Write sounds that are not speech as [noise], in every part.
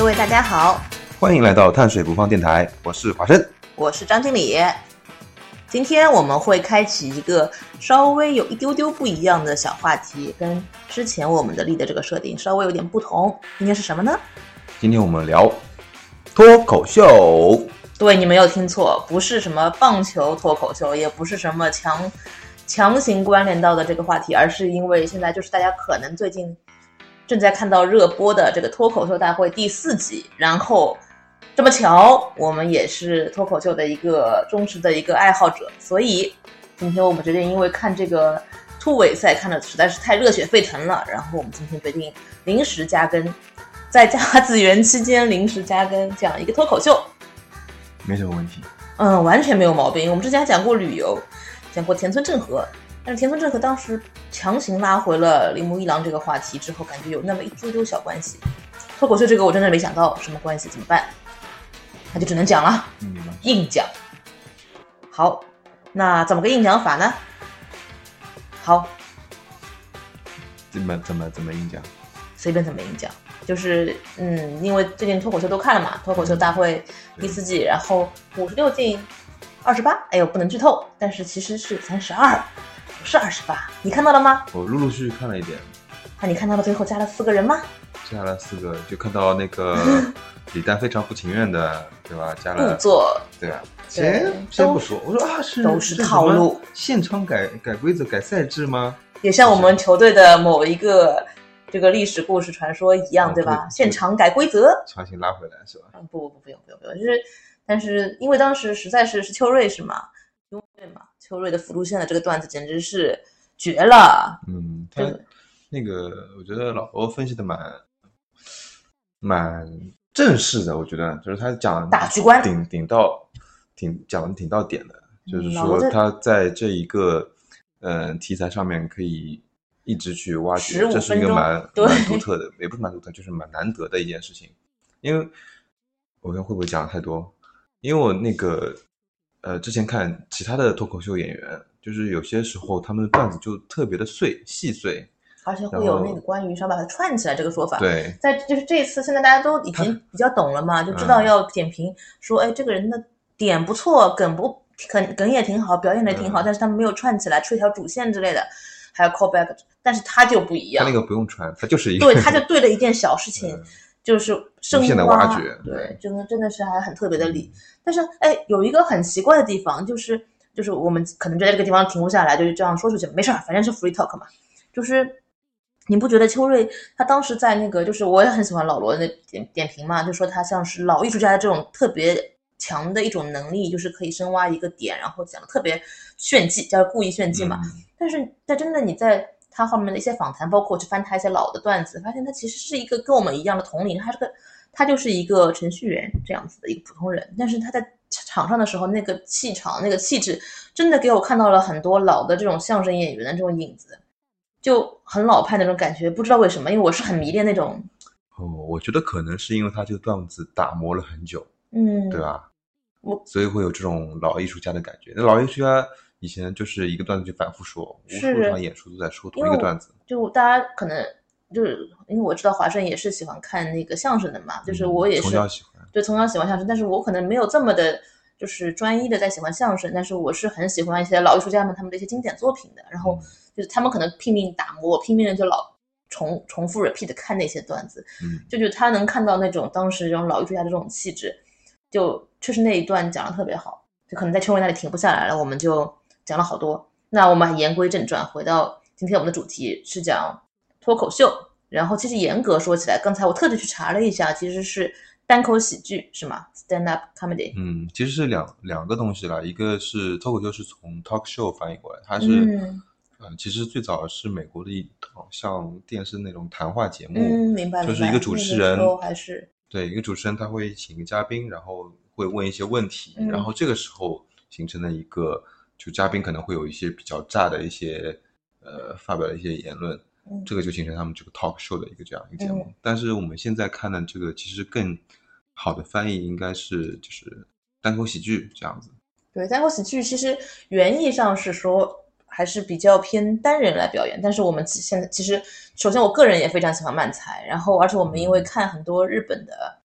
各位大家好，欢迎来到碳水不放电台，我是华生。我是张经理。今天我们会开启一个稍微有一丢丢不一样的小话题，跟之前我们的立的这个设定稍微有点不同。今天是什么呢？今天我们聊脱口秀，对，你没有听错，不是什么棒球脱口秀，也不是什么强强行关联到的这个话题，而是因为现在就是大家可能最近正在看到热播的这个脱口秀大会第四集，然后这么巧，我们也是脱口秀的一个忠实的一个爱好者，所以今天我们决定，因为看这个突围赛看的实在是太热血沸腾了，然后我们今天决定临时加更，在甲子园期间临时加更这样一个脱口秀。没什么问题。嗯，完全没有毛病。我们之前还讲过旅游，讲过田村正和，但是田村正和当时强行拉回了铃木一郎这个话题之后，感觉有那么一丢丢小关系。脱口秀这个我真的没想到什么关系，怎么办？那就只能讲了，嗯，硬讲。好，那怎么个硬讲法呢？好，怎么怎么怎么硬讲？随便怎么硬讲，就是嗯，因为最近脱口秀都看了嘛，脱口秀大会第四季，然后五十六进二十八，哎呦，不能剧透，但是其实是三十二，不是二十八，你看到了吗？我陆陆续续看了一点，那你看到了最后加了四个人吗？加了四个，就看到那个 [laughs] 李诞非常不情愿的，对吧？加了故作，对啊。对先先不说，我说啊，是都是套路，现场改改规则、改赛制吗？也像我们球队的某一个这个历史故事传说一样，哦对吧？对现场改规则，强行拉回来是吧？嗯，不不不，不用不用不用，就是，但是因为当时实在是是邱瑞是吗？对嘛，邱瑞的辅助线的这个段子简直是绝了，嗯，他那个我觉得老罗分析的蛮蛮正式的，我觉得就是他讲大局观顶顶到挺讲的挺到点的，就是说他在这一个呃题材上面可以一直去挖掘，这是一个蛮蛮独特的，也不是蛮独特，就是蛮难得的一件事情。因为我看会不会讲的太多？因为我那个呃之前看其他的脱口秀演员，就是有些时候他们的段子就特别的碎细碎，而且会有那个关于想把它串起来这个说法。，对。在就是这一次，现在大家都已经比较懂了嘛，就知道嗯。要点评说，哎，这个人的点不错，梗不梗梗也挺好，表演的也挺好，嗯。但是他们没有串起来，出一条主线之类的，还有 callback，但是他就不一样他那，个不用穿，他就是一个对，他就对了一件小事情，嗯就是深无限的挖挖掘对，真的真的是还很特别的理。但是哎，有一个很奇怪的地方，就是就是我们可能就在这个地方停不下来，就是这样说出去，没事儿，反正是 free talk 嘛。就是你不觉得邱瑞他当时在那个，就是我也很喜欢老罗的那点点评嘛，就说他像是老艺术家的这种特别强的一种能力，就是可以深挖一个点，然后讲的特别炫技，叫故意炫技嘛。嗯但是但真的你在他后面的一些访谈，包括我去翻他一些老的段子，发现他其实是一个跟我们一样的同龄，他是个他就是一个程序员这样子的一个普通人，但是他在场上的时候那个气场、那个气质，真的给我看到了很多老的这种相声演员的这种影子，就很老派那种感觉。不知道为什么，因为我是很迷恋那种，哦，我觉得可能是因为他这个段子打磨了很久，嗯，对吧？我所以会有这种老艺术家的感觉。那老艺术家以前就是一个段子就反复说，无数是场演出都在说同一个段子。就大家可能就是因为我知道华生也是喜欢看那个相声的嘛，就是嗯我也是从小喜欢。对，从小喜欢相声，但是我可能没有这么的，就是专一的在喜欢相声，但是我是很喜欢一些老艺术家们他们的一些经典作品的，然后就是他们可能拼命打磨，我拼命的就老重重复 repeat 看那些段子，嗯，就就他能看到那种当时这种老艺术家的这种气质，就确实那一段讲的特别好，就可能在秋文那里停不下来了，我们就讲了好多。那我们言归正传，回到今天我们的主题是讲脱口秀。然后其实严格说起来，刚才我特地去查了一下，其实是单口喜剧是吗？Stand up comedy。嗯，其实是两两个东西啦，一个是脱口秀是从 talk show 翻译过来，它是、嗯呃，其实最早是美国的一套像电视那种谈话节目，嗯，明白。就是一个主持人那个还是对，一个主持人他会请一个嘉宾，然后会问一些问题，嗯然后这个时候形成了一个，就嘉宾可能会有一些比较炸的一些呃发表的一些言论，嗯这个就形成他们这个 talk show 的一个这样一个节目。嗯但是我们现在看的这个其实更好的翻译应该是就是单口喜剧这样子。对单口喜剧，其实原意上是说还是比较偏单人来表演，但是我们现在其实首先我个人也非常喜欢漫才，然后而且我们因为看很多日本的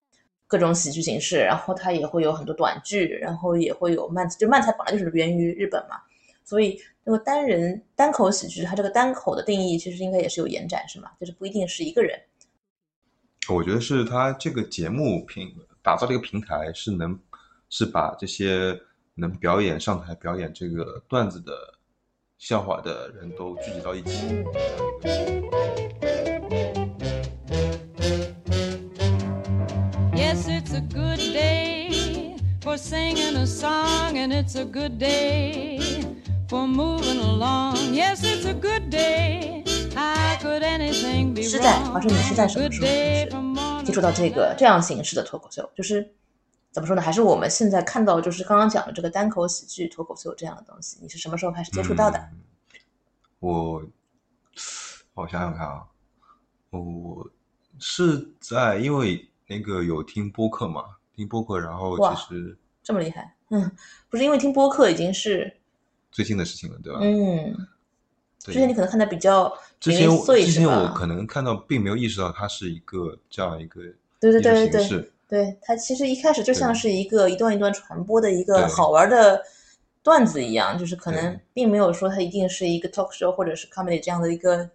各种喜剧形式，然后它也会有很多短剧，然后也会有漫就漫才本来就是源于日本嘛，所以那个单人单口喜剧，它这个单口的定义其实应该也是有延展，是吗？就是不一定是一个人。我觉得是他这个节目平打造这个平台是能是把这些能表演上台表演这个段子的笑话的人都聚集到一起。singing a song and it's a good day for moving along. Yes it's a good day. I could anything be yours 你是在什么时候？接触到这个这样形式的脱口秀就是怎么说呢？还是我们现在看到就是刚刚讲的这个单口喜剧脱口秀这样的东西你是什么时候开始接触到的？我我想想看啊我是在因为那个有听播客嘛听播客然后其实这么厉害？嗯，不是因为听播客已经是最近的事情了，对吧？嗯，之前你可能看的比较之前我零零碎之前我可能看到，并没有意识到它是一个这样一个对对对对对对，它其实一开始就像是一个一段一段传播的一个好玩的段子一样，就是可能并没有说它一定是一个 talk show 或者是 comedy 这样的一个，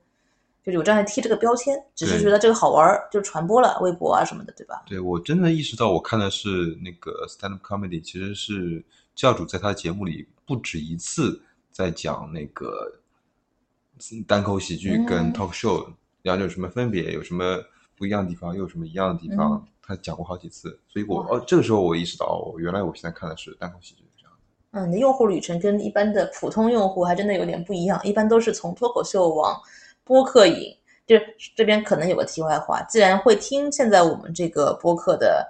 就是有这样贴这个标签，只是觉得这个好玩儿就传播了，微博啊什么的，对吧？对我真的意识到，我看的是那个 stand up comedy，其实是教主在他的节目里不止一次在讲那个单口喜剧跟嗯 talk show 两者有什么分别，有什么不一样的地方，又有什么一样的地方，他讲过好几次。所以我哦，这个时候我意识到，哦，原来我现在看的是单口喜剧这样。嗯，你的用户旅程跟一般的普通用户还真的有点不一样，一般都是从脱口秀往播客瘾。就是这边可能有个题外话，既然会听现在我们这个播客的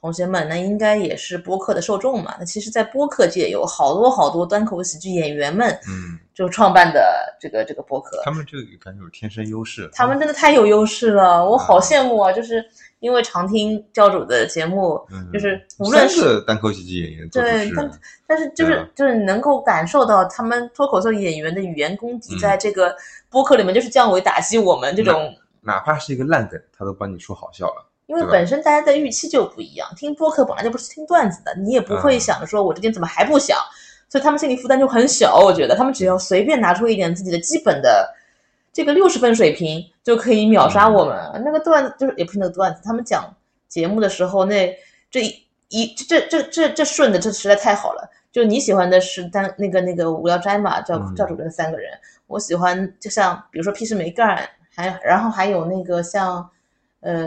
同学们，那应该也是播客的受众嘛。那其实，在播客界有好多好多单口喜剧演员们嗯，就创办的这个这个播客，他们这个感觉有天生优势。他们真的太有优势了，我好羡慕啊！就是因为常听教主的节目，嗯就是无论是单口喜剧演员对但但是就是、啊就是能够感受到他们脱口秀演员的语言功底，嗯在这个播客里面就是降维打击我们这种，哪怕是一个烂梗，他都帮你说好笑了。因为本身大家的预期就不一样，听播客本来就不是听段子的，你也不会嗯想着说我这边怎么还不想，所以他们心理负担就很小。我觉得他们只要随便拿出一点自己的基本的这个六十分水平，就可以秒杀我们。那个段子就是也不是那个段子，他们讲节目的时候，那这一一这这这这顺的这实在太好了。就你喜欢的是单那个那个无聊斋嘛，教嗯教主任三个人，我喜欢就像比如说屁事没干，还然后还有那个像呃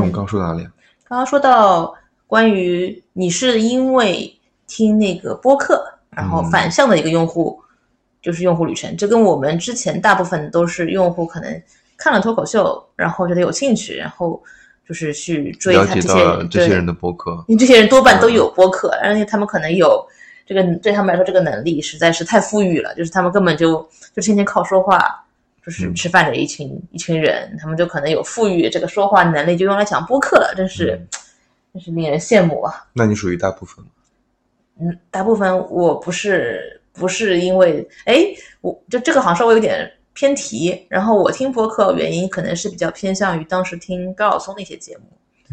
我们刚说到哪里啊？刚刚说到关于你是因为听那个播客，然后嗯。反向的一个用户，就是用户旅程，这跟我们之前大部分都是用户可能看了脱口秀，然后觉得有兴趣，然后就是去追他这些这些人的播客，因为这些人多半都有播客，而且他们可能有这个对他们来说这个能力实在是太富裕了，就是他们根本就就天天靠说话，就是嗯吃饭的一群、一群人，他们就可能有富裕这个说话能力，就用来讲播客了，真是、嗯真是令人羡慕啊！那你属于大部分吗？嗯，大部分我不是不是因为哎，我就这个好像稍微有点偏题，然后我听播客原因可能是比较偏向于当时听高晓松那些节目。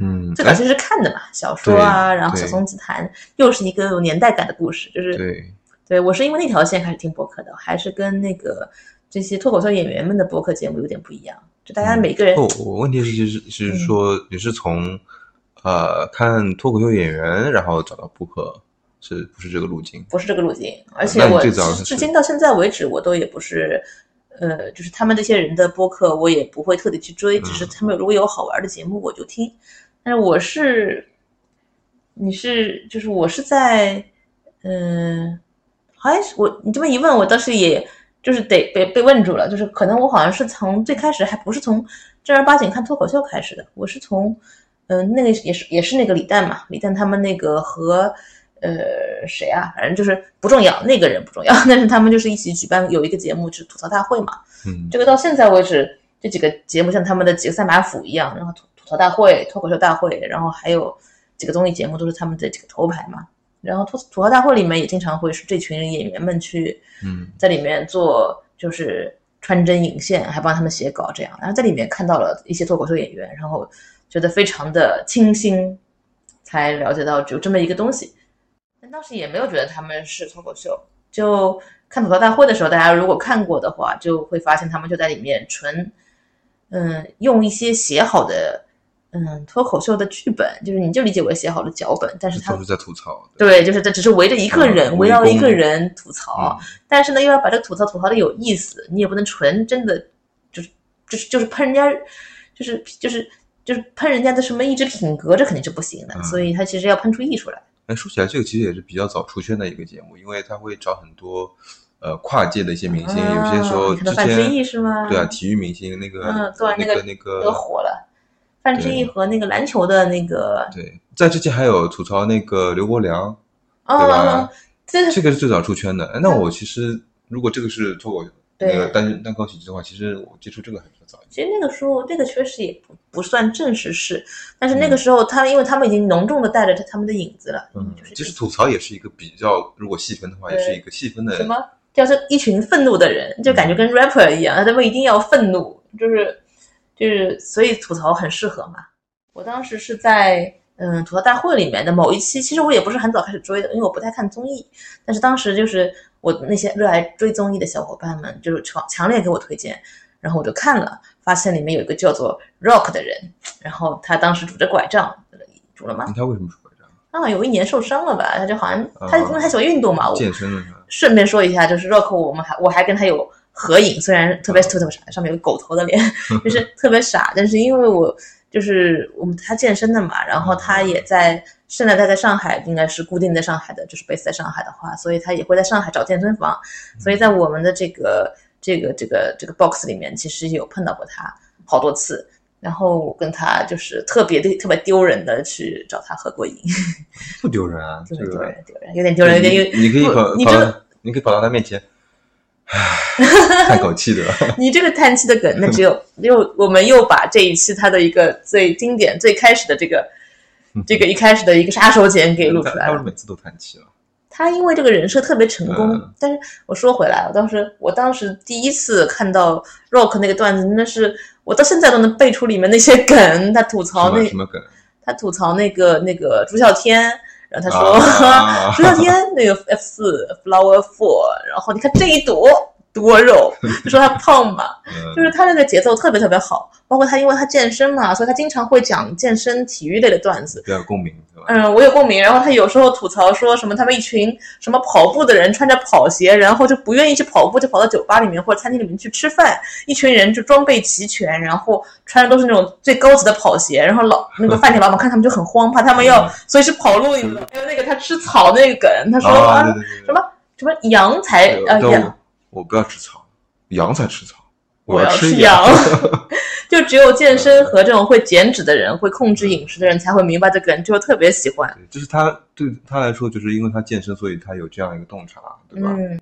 嗯，最早其实是看的嘛，小说啊，然后小松自谈，又是一个有年代感的故事，就是对，对我是因为那条线开始听播客的，还是跟那个这些脱口秀演员们的播客节目有点不一样，就大家每个人、哦，我问题是就是就是嗯说你是从呃看脱口秀演员，然后找到播客，是不是这个路径？不是这个路径，而且我至至今到现在为止，我都也不是。呃，就是他们这些人的播客，我也不会特地去追，只是嗯他们如果有好玩的节目，我就听。但是我是，你是，就是我是在，嗯、还是我你这么一问，我当时也就是得被被问住了，就是可能我好像是从最开始还不是从正儿八经看脱口秀开始的，我是从嗯、那个也是也是那个李诞嘛，李诞他们那个和呃谁啊，反正就是不重要，那个人不重要，[laughs] 但是他们就是一起举办有一个节目，就是吐槽大会嘛，嗯，这个到现在为止，这几个节目像他们的几个三把斧一样，然后吐吐槽大会、脱口秀大会，然后还有几个综艺节目都是他们的几个头牌嘛。然后吐吐槽大会里面也经常会是这群演员们去嗯在里面做，就是穿针引线，还帮他们写稿这样。然后在里面看到了一些脱口秀演员，然后觉得非常的清新，才了解到只有这么一个东西。但当时也没有觉得他们是脱口秀，就看吐槽大会的时候，大家如果看过的话，就会发现他们就在里面纯，嗯，用一些写好的，嗯，脱口秀的剧本，就是你就理解为写好的脚本，但是他都是在吐槽。对，就是这只是围着一个人，嗯围绕一个人吐槽，嗯但是呢，又要把这个吐槽吐槽的有意思，你也不能纯真的就是就是就是喷人家，就是就是就是喷人家的什么意志品格，这肯定是不行的，嗯所以他其实要喷出艺术来。哎，说起来，这个其实也是比较早出圈的一个节目，因为他会找很多呃跨界的一些明星，有些时候啊你看到之范志毅前是吗？对啊，体育明星那个嗯对那个那个那都个火了。范志毅和那个篮球的那个对，在之前还有吐槽那个刘国梁，对吧哦，这这个是最早出圈的。哎那我其实如果这个是脱口那个单单口喜剧的话，其实我接触这个还比较早一点。其实那个时候，这个确实也不不算正式事，但是那个时候他，因为他们已经浓重的带着他们的影子了，嗯就是，其实吐槽也是一个比较，如果细分的话，也是一个细分的什么叫做一群愤怒的人，就感觉跟 rapper 一样，他们一定要愤怒，就是就是，所以吐槽很适合嘛。我当时是在嗯吐槽大会里面的某一期，其实我也不是很早开始追的，因为我不太看综艺，但是当时就是我那些热爱追综艺的小伙伴们，就是强强烈给我推荐，然后我就看了，发现里面有一个叫做 Rock 的人，然后他当时拄着拐杖，拄了吗？他为什么拄拐杖？啊，有一年受伤了吧？他就好像他啊因为他喜欢运动嘛，我健身的是吧？顺便说一下，就是 Rock，我们还我还跟他有合影，虽然特别特别傻，上面有个狗头的脸，[laughs] 就是特别傻，但是因为我就是我们他健身的嘛，然后他也在现在他在上海，应该是固定在上海的，就是 base 在上海的话，所以他也会在上海找健身房，所以在我们的这个这个这个这个 box 里面，其实有碰到过他好多次。然后我跟他就是特别的特别丢人的去找他合过影，不丢人啊，[laughs] 这丢人丢人丢人，有点丢人，有点有你你可以跑你这个你可以跑到他面前，唉，[laughs] 叹口气的。[laughs] 你这个叹气的梗，那只有 [laughs] 又我们又把这一期他的一个最经典、最开始的这个这个一开始的一个杀手锏给录出来了。他他是每次都叹气了。他因为这个人设特别成功，嗯但是我说回来，我当时我当时第一次看到 Rock 那个段子，真的是我到现在都能背出里面那些梗。他吐槽那什么梗？他吐槽那个那个朱孝天，然后他说、啊。[laughs] 朱孝天那个 F 四 Flower Four，然后你看这一朵多肉，[laughs] 就说他胖嘛，嗯就是他那个节奏特别特别好，包括他因为他健身嘛，所以他经常会讲健身体育类的段子。比较有共鸣？嗯，我有共鸣。然后他有时候吐槽说什么他们一群什么跑步的人穿着跑鞋，然后就不愿意去跑步，就跑到酒吧里面或者餐厅里面去吃饭。一群人就装备齐全，然后穿的都是那种最高级的跑鞋。然后老那个饭店老板看他们就很慌，怕他们要随时跑路。你知道？还有那个他吃草那个梗，他说啊，啊对对对，什么什么羊才对呃羊但我我不要吃草，羊才吃草，我要吃羊。[laughs] 就只有健身和这种会减脂的人、会控制饮食的人才会明白这个人，就特别喜欢。对，就是他对他来说，就是因为他健身，所以他有这样一个洞察，对吧？嗯，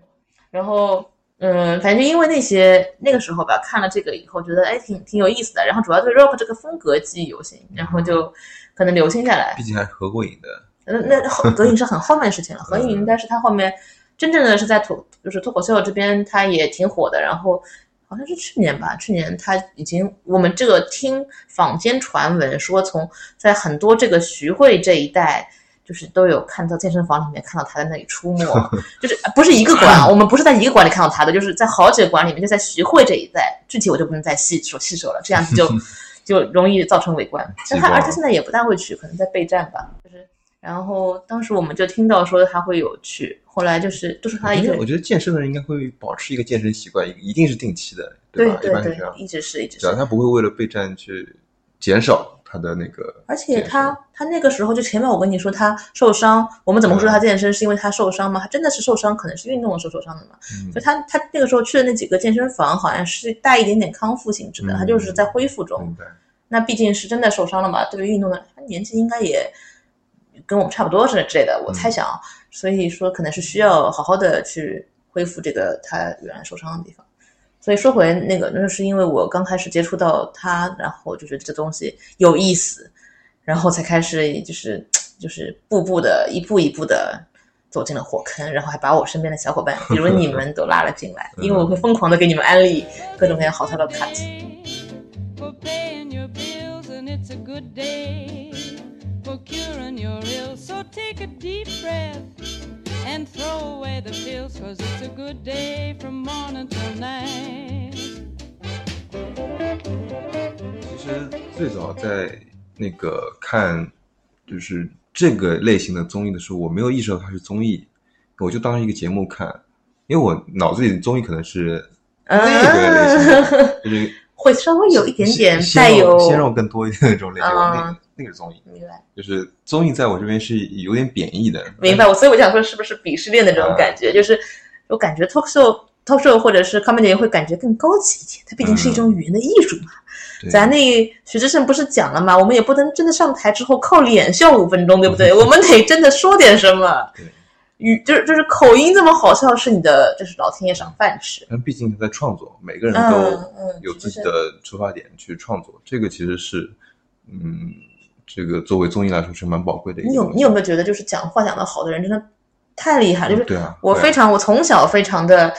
然后嗯，反正因为那些那个时候吧，看了这个以后，觉得哎挺挺有意思的，然后主要对 rock 这个风格记忆犹新，然后就可能留心下来毕。竟还是合过影的。那那后合影是很后面的事情了，[laughs] 合影应该是他后面真正的是在脱就是脱口秀这边，他也挺火的。然后好像是去年吧，去年他已经我们这个听坊间传闻说，从在很多这个徐汇这一带。就是都有看到健身房里面看到他在那里出没，[laughs] 就是不是一个馆，我们不是在一个馆里看到他的，就是在好几个馆里面，就在徐汇这一带，具体我就不能再细说细说了，这样子就 [laughs] 就容易造成围观。但他而且现在也不大会去，可能在备战吧，就是然后当时我们就听到说他会有去，后来就是都是他一个人我觉得健身的人应该会保持一个健身习惯，一定是定期的，对吧？对对对一般是这样，，一直是一直只要是，他不会为了备战去减少他的那个，而且他他那个时候就前面我跟你说他受伤，我们怎么会说他健身是因为他受伤吗？他真的是受伤，可能是运动的时候受伤的嘛。嗯就他他那个时候去的那几个健身房，好像是带一点点康复性质的，嗯他就是在恢复中。那毕竟是真的受伤了嘛，对于运动的，他年纪应该也跟我们差不多是之类的，我猜想啊，所以说可能是需要好好的去恢复这个他原来受伤的地方。所以说回那个，那是因为我刚开始接触到他，然后就觉得这东西有意思，然后才开始就是就是步步的一步一步的走进了火坑，然后还把我身边的小伙伴，比如你 [laughs] 们都拉了进来，因为我会疯狂的给你们安利各种各样好笑的 cut。Curing your ills. So take a deep breath and throw away the pills, cause it's a good day from morning till night. 其实最早在那个看就是这个类型的综艺的时候，我没有意识到它是综艺，我就当成一个节目看，因为我脑子里的综艺可能是那个类型的，就是会稍微有一点点带有鲜肉更多一点的那种类型，嗯那个那个是综艺，明白就是综艺在我这边是有点贬义的，明白，我所以我想说是不是鄙视链的这种感觉，就是我感觉 talk show talk show 或者是 comedy 会感觉更高级一点，它毕竟是一种语言的艺术嘛。对咱那徐志胜不是讲了嘛？我们也不能真的上台之后靠脸笑五分钟，对不对？[laughs] 我们得真的说点什么。对，语就是就是口音这么好笑，是你的就是老天爷赏饭吃。但毕竟他在创作，每个人嗯都嗯，有自己的出发点去创作，这个其实是，嗯，这个作为综艺来说是蛮宝贵的一个。你有你有没有觉得就是讲话讲得好的人真的太厉害？就是对啊我非常我从小非常的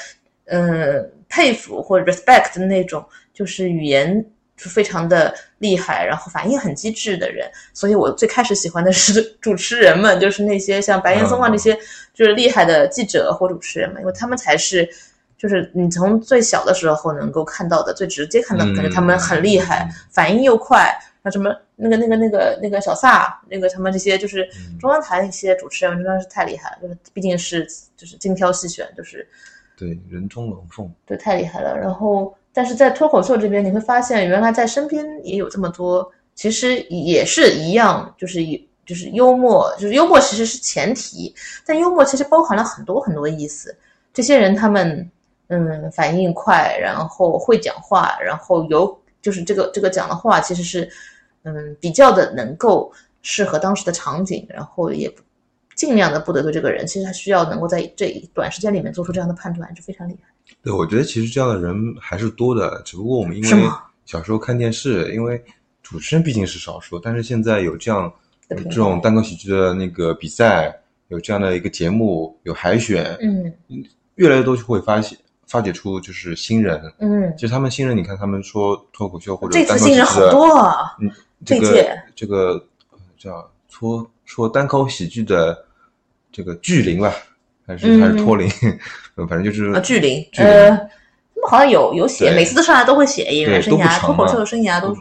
嗯、呃佩服或者 respect 的那种，就是语言是非常的厉害，然后反应很机智的人。所以我最开始喜欢的是 [laughs] 主持人们，就是那些像白岩松啊嗯这些就是厉害的记者或主持人们，因为他们才是。就是你从最小的时候能够看到的，最直接看到的，感觉他们很厉害，嗯反应又快，那什么那个那个那个那个小撒，那个他们这些就是嗯中央台那些主持人真的是太厉害了，就是毕竟是就是精挑细选，就是对人中龙凤，对太厉害了。然后但是在脱口秀这边，你会发现原来在身边也有这么多，其实也是一样，就是以就是幽默，就是幽默其实是前提，但幽默其实包含了很多很多意思。这些人他们嗯反应快，然后会讲话，然后有就是这个这个讲的话其实是嗯比较的能够适合当时的场景，然后也尽量的不得罪这个人。其实他需要能够在这一短时间里面做出这样的判断，是非常厉害。对我觉得其实这样的人还是多的，只不过我们因为小时候看电视，因为主持人毕竟是少数，但是现在有这样这种单口喜剧的那个比赛，有这样的一个节目，有海选，嗯越来越多就会发现发掘出就是新人。嗯，其实他们新人，你看他们说脱口秀或者这次单口喜剧新人好多啊。嗯，这个这个呃叫说说单口喜剧的这个巨灵吧，还是、还是托灵，呃反正就是啊，巨灵，巨灵呃，他们好像有有写，每次都上来都会写演员生涯、脱口秀生涯都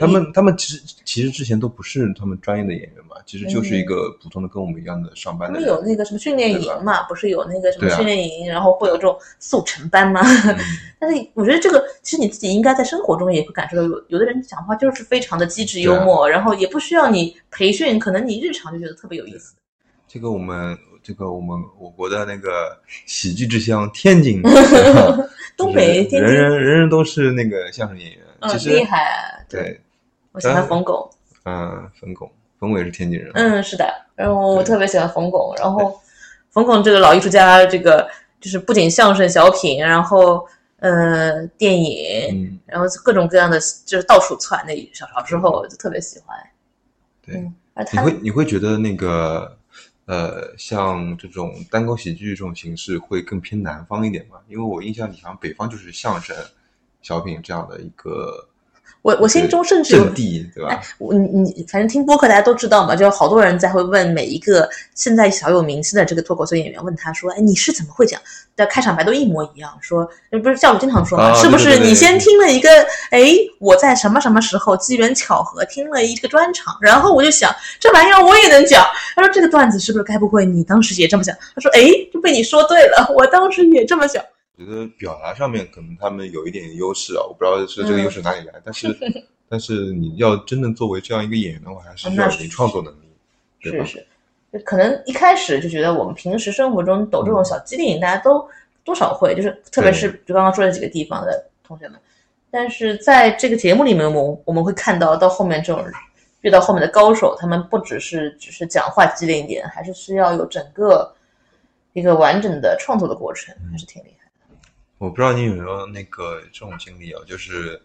他们他们其实其实之前都不是他们专业的演员嘛，其实就是一嗯个普通的跟我们一样的上班的人。们有那个什么训练营嘛，不是有那个什么训练营，然后会有这种速成班吗？嗯 [laughs] 但是我觉得这个其实你自己应该在生活中也会感受到，有有的人讲话就是非常的机智幽默，然后也不需要你培训，可能你日常就觉得特别有意思。这个我们这个我们我国的那个喜剧之乡天津，[laughs] [laughs] 东北人人人人都是那个相声演员，嗯，其实厉害啊！对，我喜欢冯巩，嗯，冯巩，冯巩也是天津人，嗯，是的，然后我特别喜欢冯巩，然后冯巩这个老艺术家，这个就是不仅相声、小品，然后呃电影，嗯，然后各种各样的，就是到处窜。那小小时候就特别喜欢。对。嗯，你会你会觉得那个呃，像这种单口喜剧这种形式会更偏南方一点嘛？因为我印象里好像北方就是相声、小品这样的一个我我心中甚至有阵地，对吧哎？，我你你反正听播客大家都知道嘛，就有好多人在会问每一个现在小有名气的这个脱口秀演员，问他说：“哎，你是怎么会讲？”的开场白都一模一样，说不是教主经常说嘛，啊是不是你先听了一个，哎，我在什么什么时候机缘巧合听了一个专场，然后我就想这玩意儿我也能讲。他说这个段子是不是该不会你当时也这么想？他说哎，就被你说对了，我当时也这么想。觉得表达上面可能他们有一点优势啊，我不知道是这个优势哪里来，但是但是你要真正作为这样一个演员的话，还是需要那是有一定创作能力，对吧是？是，可能一开始就觉得我们平时生活中抖这种小机灵，大家都多少会，就是特别是就刚刚说的几个地方的同学们。但是在这个节目里面，我们我们会看到到后面这种遇到后面的高手，他们不只是只是讲话机灵一点，还是需要有整个一个完整的创作的过程，还是挺厉害的。我不知道你有没有那个这种经历啊，就是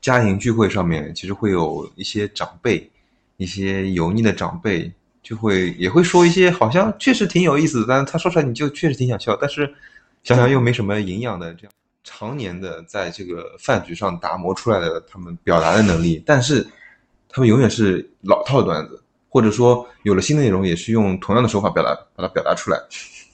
家庭聚会上面，其实会有一些长辈，一些油腻的长辈，就会也会说一些好像确实挺有意思，但是他说出来你就确实挺想笑，但是想想又没什么营养的，这样常年的在这个饭局上打磨出来的他们表达的能力，但是他们永远是老套的段子，或者说有了新的内容也是用同样的手法表达把它表达出来，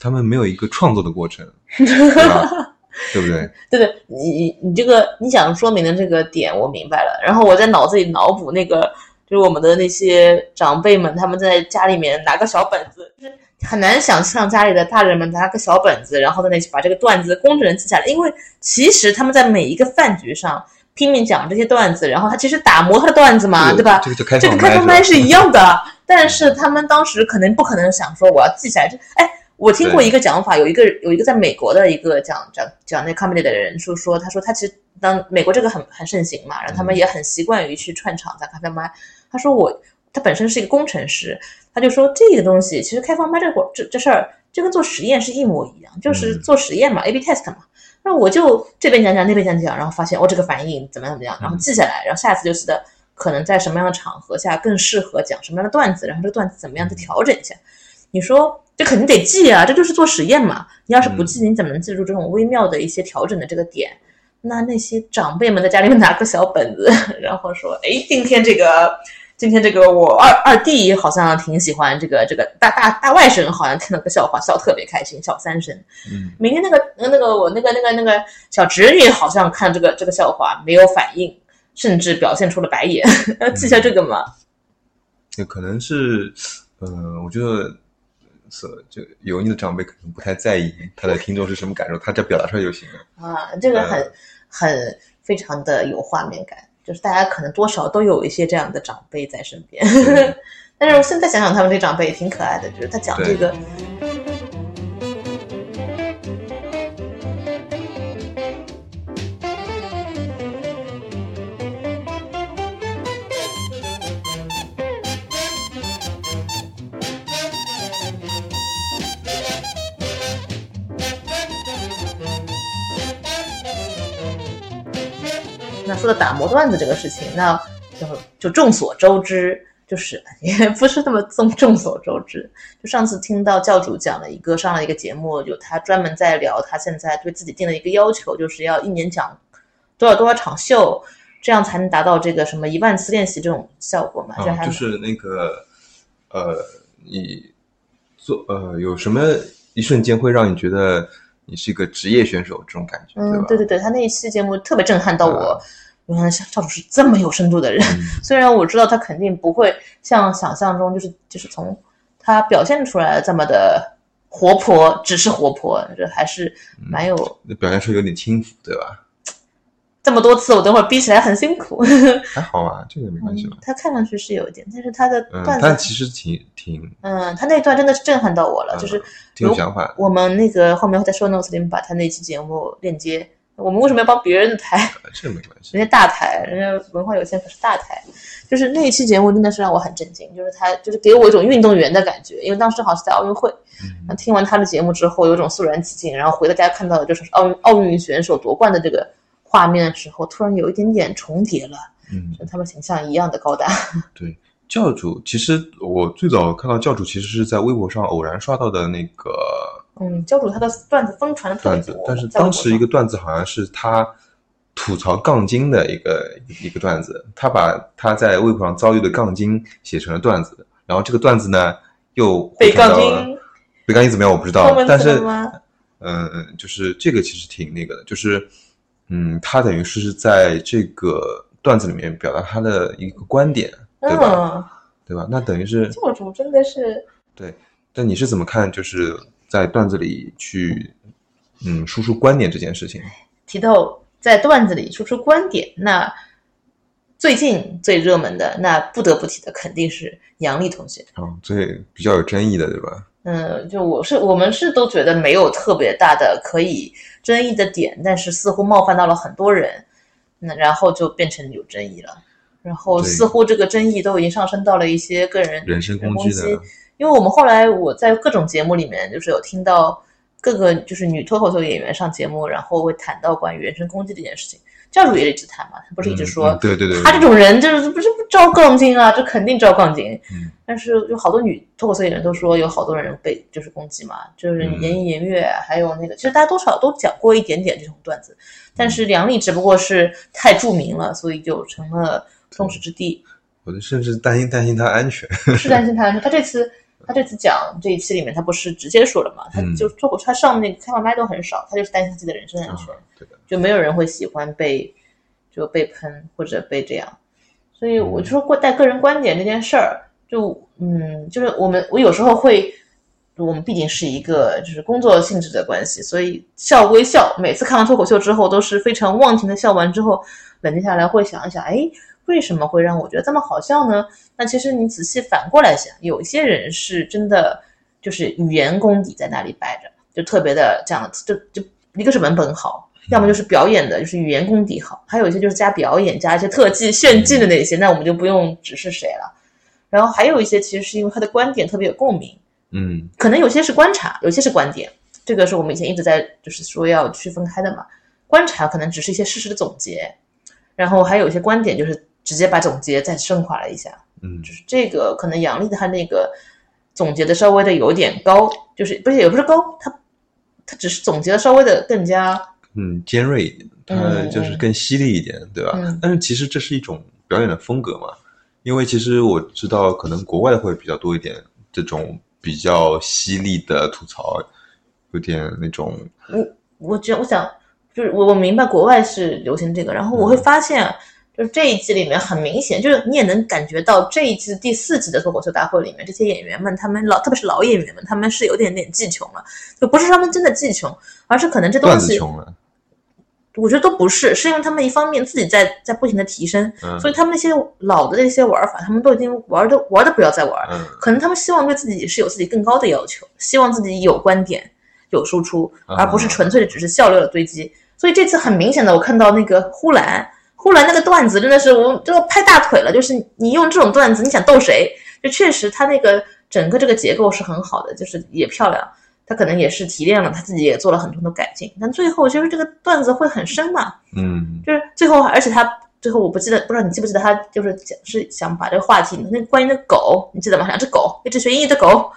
他们没有一个创作的过程，对吧？对不对？对对，你你你这个你想说明的这个点我明白了，然后我在脑子里脑补那个，就是我们的那些长辈们，他们在家里面拿个小本子，就是很难想象家里的大人们拿个小本子，然后在那里把这个段子工整地记下来，因为其实他们在每一个饭局上拼命讲这些段子，然后他其实打磨他的段子嘛，这个对吧？这个就开这个开放麦是一样的，但是他们当时可能不可能想说我要记下来。这哎，我听过一个讲法，有一个有一个在美国的一个讲讲讲那 comedy 的人说说，他说他其实当美国这个很很盛行嘛，然后他们也很习惯于去串场在开放麦。他说我他本身是一个工程师，他就说这个东西其实开放麦这会儿这这事儿就跟做实验是一模一样，就是嗯做实验嘛、a b test 嘛。那我就这边讲讲那边讲讲，然后发现哦这个反应怎么样怎么样，然后记下来，然后下次就记得可能在什么样的场合下更适合讲什么样的段子，然后这个段子怎么样再调整一下。你说这肯定得记啊，这就是做实验嘛。你要是不记，你怎么能记住这种微妙的一些调整的这个点？那那些长辈们在家里面拿个小本子，[laughs] 然后说：“哎，今天这个，今天这个我二二弟好像挺喜欢这个这个大大大外甥，好像听了个笑话笑特别开心，笑三声。嗯，明天那个呃那个我那个那个那个小侄女好像看这个这个笑话没有反应，甚至表现出了白眼，[laughs] 要记下这个嘛。也可能是，呃，我觉得是就油腻的长辈可能不太在意他的听众是什么感受，他只要表达出来就行了。啊，这个很很非常的有画面感，就是大家可能多少都有一些这样的长辈在身边。[laughs] 但是我现在想想，他们这长辈也挺可爱的，就是他讲这个，打磨段子这个事情，那就就众所周知，就是 [laughs] 也不是那么众众所周知。就上次听到教主讲了一个上了一个节目，就他专门在聊他现在对自己定了一个要求，就是要一年讲多少多少场秀，这样才能达到这个什么一万次练习这种效果嘛？就是那个，呃，你做呃有什么一瞬间会让你觉得你是一个职业选手这种感觉，对吧？，嗯对对对，他那一期节目特别震撼到我啊，原来赵主是这么有深度的人。嗯 [laughs] 虽然我知道他肯定不会像想象中，就是就是从他表现出来这么的活泼，只是活泼，这还是蛮有、那表现出有点轻浮，对吧？这么多次，我等会儿逼起来很辛苦。[laughs] 还好啊，这个没关系吧？他看上去是有一点，但是他的嗯，段子，但其实挺挺嗯，他那一段真的是震撼到我了，嗯就是挺有想法，我们那个后面会在 show notes 里面把他那期节目链接。我们为什么要帮别人的台？这没关系。[laughs] 人家大台，人家文化有限可是大台，就是那一期节目真的是让我很震惊，就是他就是给我一种运动员的感觉，因为当时好像是在奥运会，嗯然后听完他的节目之后，有种肃然起敬，然后回到家看到的就是奥运奥运选手夺冠的这个画面的时候，突然有一点点重叠了，嗯，跟他们形象一样的高大。[laughs] 对教主其实我最早看到教主其实是在微博上偶然刷到的那个嗯，教主他的段子疯传的特别多，，段子但是当时一个段子好像是他吐槽杠精的一个一个段子，他把他在微博上遭遇的杠精写成了段子，然后这个段子呢又被杠精被杠精怎么样我不知道但是？嗯嗯，就是这个其实挺那个的，就是嗯，他等于是在这个段子里面表达他的一个观点，对吧？嗯，对吧？那等于是教主真的是对，但你是怎么看？就是在段子里去嗯输出观点这件事情？提到在段子里输出观点，那最近最热门的，那不得不提的肯定是杨笠同学。嗯，最比较有争议的，对吧？嗯，就我是我们是都觉得没有特别大的可以争议的点，但是似乎冒犯到了很多人，那然后就变成有争议了。然后似乎这个争议都已经上升到了一些个人人身攻击的，因为我们后来我在各种节目里面，就是有听到各个就是女脱口秀演员上节目，然后会谈到关于人身攻击这件事情。教主也一直谈嘛，他不是一直说、对对对，他这种人就是不是不招杠精啊，这肯定招杠精。嗯但是有好多女脱口秀演员都说有好多人被就是攻击嘛，就是嗯言语言悦，还有那个，其实大家多少都讲过一点点这种段子，但是梁丽只不过是太著名了，所以就成了众矢之的。我就甚至担心担心他安全。是担心他，他这次他这次讲这一期里面，他不是直接说了嘛？他嗯就脱口他上那个开放麦都很少，他就是担心自己的人身安全，啊对的，就没有人会喜欢被就被喷或者被这样。所以我就说过带个人观点这件事儿，就嗯，就是我们我有时候会。我们毕竟是一个就是工作性质的关系，所以笑归笑。每次看完脱口秀之后，都是非常忘情的笑完之后，冷静下来会想一想，哎，为什么会让我觉得这么好笑呢？那其实你仔细反过来想，有一些人是真的就是语言功底在那里摆着，就特别的这样，就就一个是文本好，要么就是表演的，就是语言功底好，还有一些就是加表演、加一些特技、炫技的那些，那我们就不用指是谁了。然后还有一些其实是因为他的观点特别有共鸣，嗯可能有些是观察，有些是观点，这个是我们以前一直在就是说要区分开的嘛。观察可能只是一些事实的总结，然后还有一些观点就是直接把总结再升华了一下。嗯就是这个可能杨笠他那个总结的稍微的有点高，就是不是也不是高，他他只是总结的稍微的更加嗯，尖锐一点，他嗯就是更犀利一点，对吧？嗯但是其实这是一种表演的风格嘛，因为其实我知道，可能国外会比较多一点这种比较犀利的吐槽，有点那种我我觉得我想就是我我明白国外是流行这个，然后我会发现啊。就是这一季里面很明显，就是你也能感觉到这一季第四季的脱口秀大会里面，这些演员们他们老，特别是老演员们，他们是有点点技穷了，就不是他们真的技穷，而是可能这东西，穷了，我觉得都不是，是因为他们一方面自己在在不停的提升，嗯。所以他们那些老的那些玩法，他们都已经玩的玩的不要再玩，嗯可能他们希望对自己是有自己更高的要求，希望自己有观点、有输出，啊而不是纯粹的只是笑料的堆积。所以这次很明显的，我看到那个呼兰，呼兰那个段子真的是我就要拍大腿了，就是你用这种段子，你想逗谁？就确实他那个整个这个结构是很好的，就是也漂亮。他可能也是提炼了，他自己也做了很多的改进，但最后就是这个段子会很深嘛，嗯就是最后，而且他最后我不记得，不知道你记不记得，他就是讲是想把这个话题，那关于那狗，你记得吗？两只狗，一只学英语的狗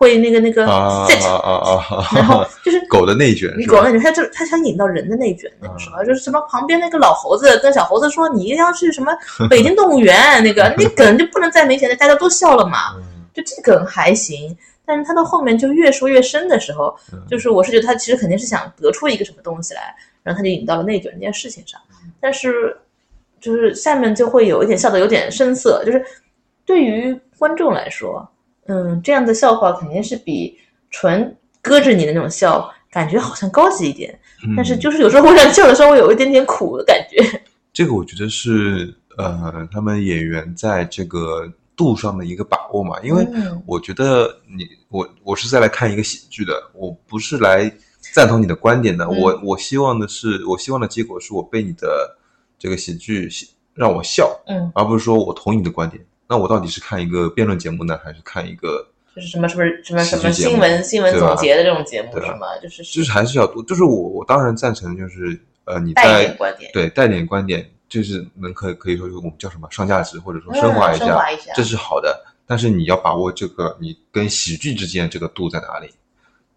会那个那个啊 sit，、啊啊啊然后啊！就是狗的内卷狗内卷，他就他想引到人的内卷那个时候，就是什么旁边那个老猴子跟小猴子说你一定要去什么北京动物园，那个 [laughs] 那梗就不能再明显了，大家都笑了嘛。嗯就这梗还行，但是他到后面就越说越深的时候，嗯就是我是觉得他其实肯定是想得出一个什么东西来，然后他就引到了内卷这件事情上，但是就是下面就会有一点笑的有点生涩，就是对于观众来说，嗯，这样的笑话肯定是比纯搁着你的那种笑感觉好像高级一点，但是嗯就是有时候会让笑的稍微有一点点苦的感觉。这个我觉得是呃，他们演员在这个度上的一个把握嘛，因为嗯。我觉得你我我是在来看一个喜剧的，我不是来赞同你的观点的，嗯。我我希望的是，我希望的结果是我被你的这个喜剧让我笑，嗯，而不是说我同意你的观点。那我到底是看一个辩论节目呢，还是看一个？就是什么什么什么什么新闻新闻总结的这种节目是吗？就是就是还是要多，就是我我当然赞成，就是呃你带点观点，对带点观点，就是能可可以说我们叫什么上价值，或者说嗯升华一下，升华一下这是好的。但是你要把握这个你跟喜剧之间这个度在哪里，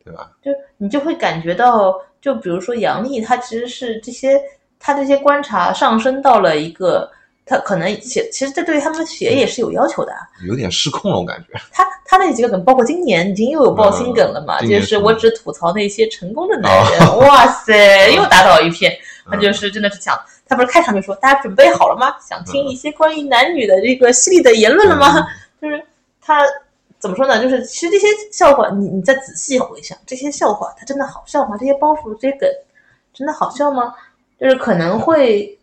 对吧？就你就会感觉到，就比如说杨笠，他其实是这些他这些观察上升到了一个，他可能写，其实这对于他们写也是有要求的啊。有点失控了，我感觉。他他那几个梗，包括今年已经又有爆新梗了嘛，嗯就是我只吐槽那些成功的男人，哦哇塞，又打倒一片。他嗯就是真的是讲，他不是开场就说大家准备好了吗？想听一些关于男女的这个犀利的言论了吗？嗯就是他怎么说呢？就是其实这些笑话，你你再仔细回想，这些笑话他真的好笑吗？这些包袱、这些梗真的好笑吗？就是可能会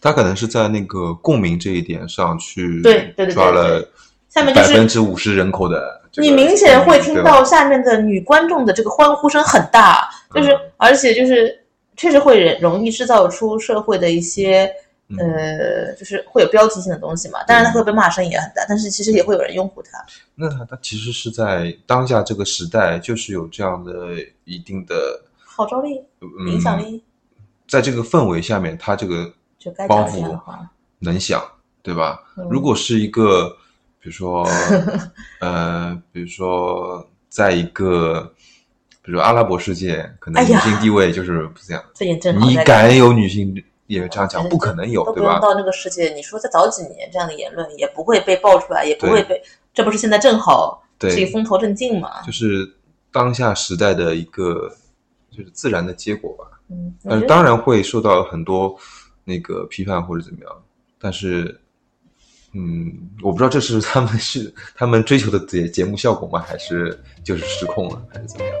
他可能是在那个共鸣这一点上去对对对对抓了下面就百分是之五十人口的这个你明显会听到下面的女观众的这个欢呼声很大，就是、嗯。而且就是确实会人容易制造出社会的一些。嗯。呃，就是会有标题性的东西嘛，当然它会被骂声也很大，但是其实也会有人拥护它。那他他其实是在当下这个时代，就是有这样的一定的号召力、嗯影响力，在这个氛围下面，他这个就该包讲这样的袱话。能想，对吧？嗯如果是一个，比如说，[laughs] 呃，比如说，在一个，比如说阿拉伯世界，可能女性地位就是不这样。这也正你敢有女性演员这样讲？不可能有，对吧？到那个世界，你说再早几年这样的言论也不会被爆出来，也不会被，这不是现在正好对是一风头正劲嘛？就是当下时代的一个，就是自然的结果吧。嗯，但是，当然会受到很多那个批判或者怎么样，但是，嗯，我不知道这是他们是他们追求的节节目效果吗？还是就是失控了，还是怎么样？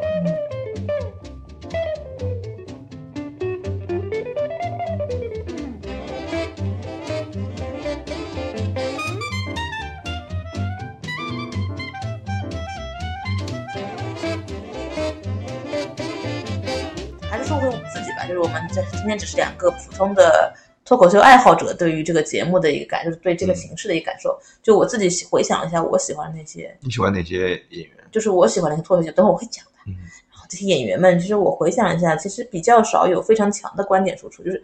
就是我们这今天只是两个普通的脱口秀爱好者对于这个节目的一个感，就是对这个形式的一个感受。就我自己回想一下，我喜欢的那些，你喜欢哪些演员？就是我喜欢那些脱口秀，等会儿我会讲的。嗯然后这些演员们，其实我回想一下，其实比较少有非常强的观点输出，就是，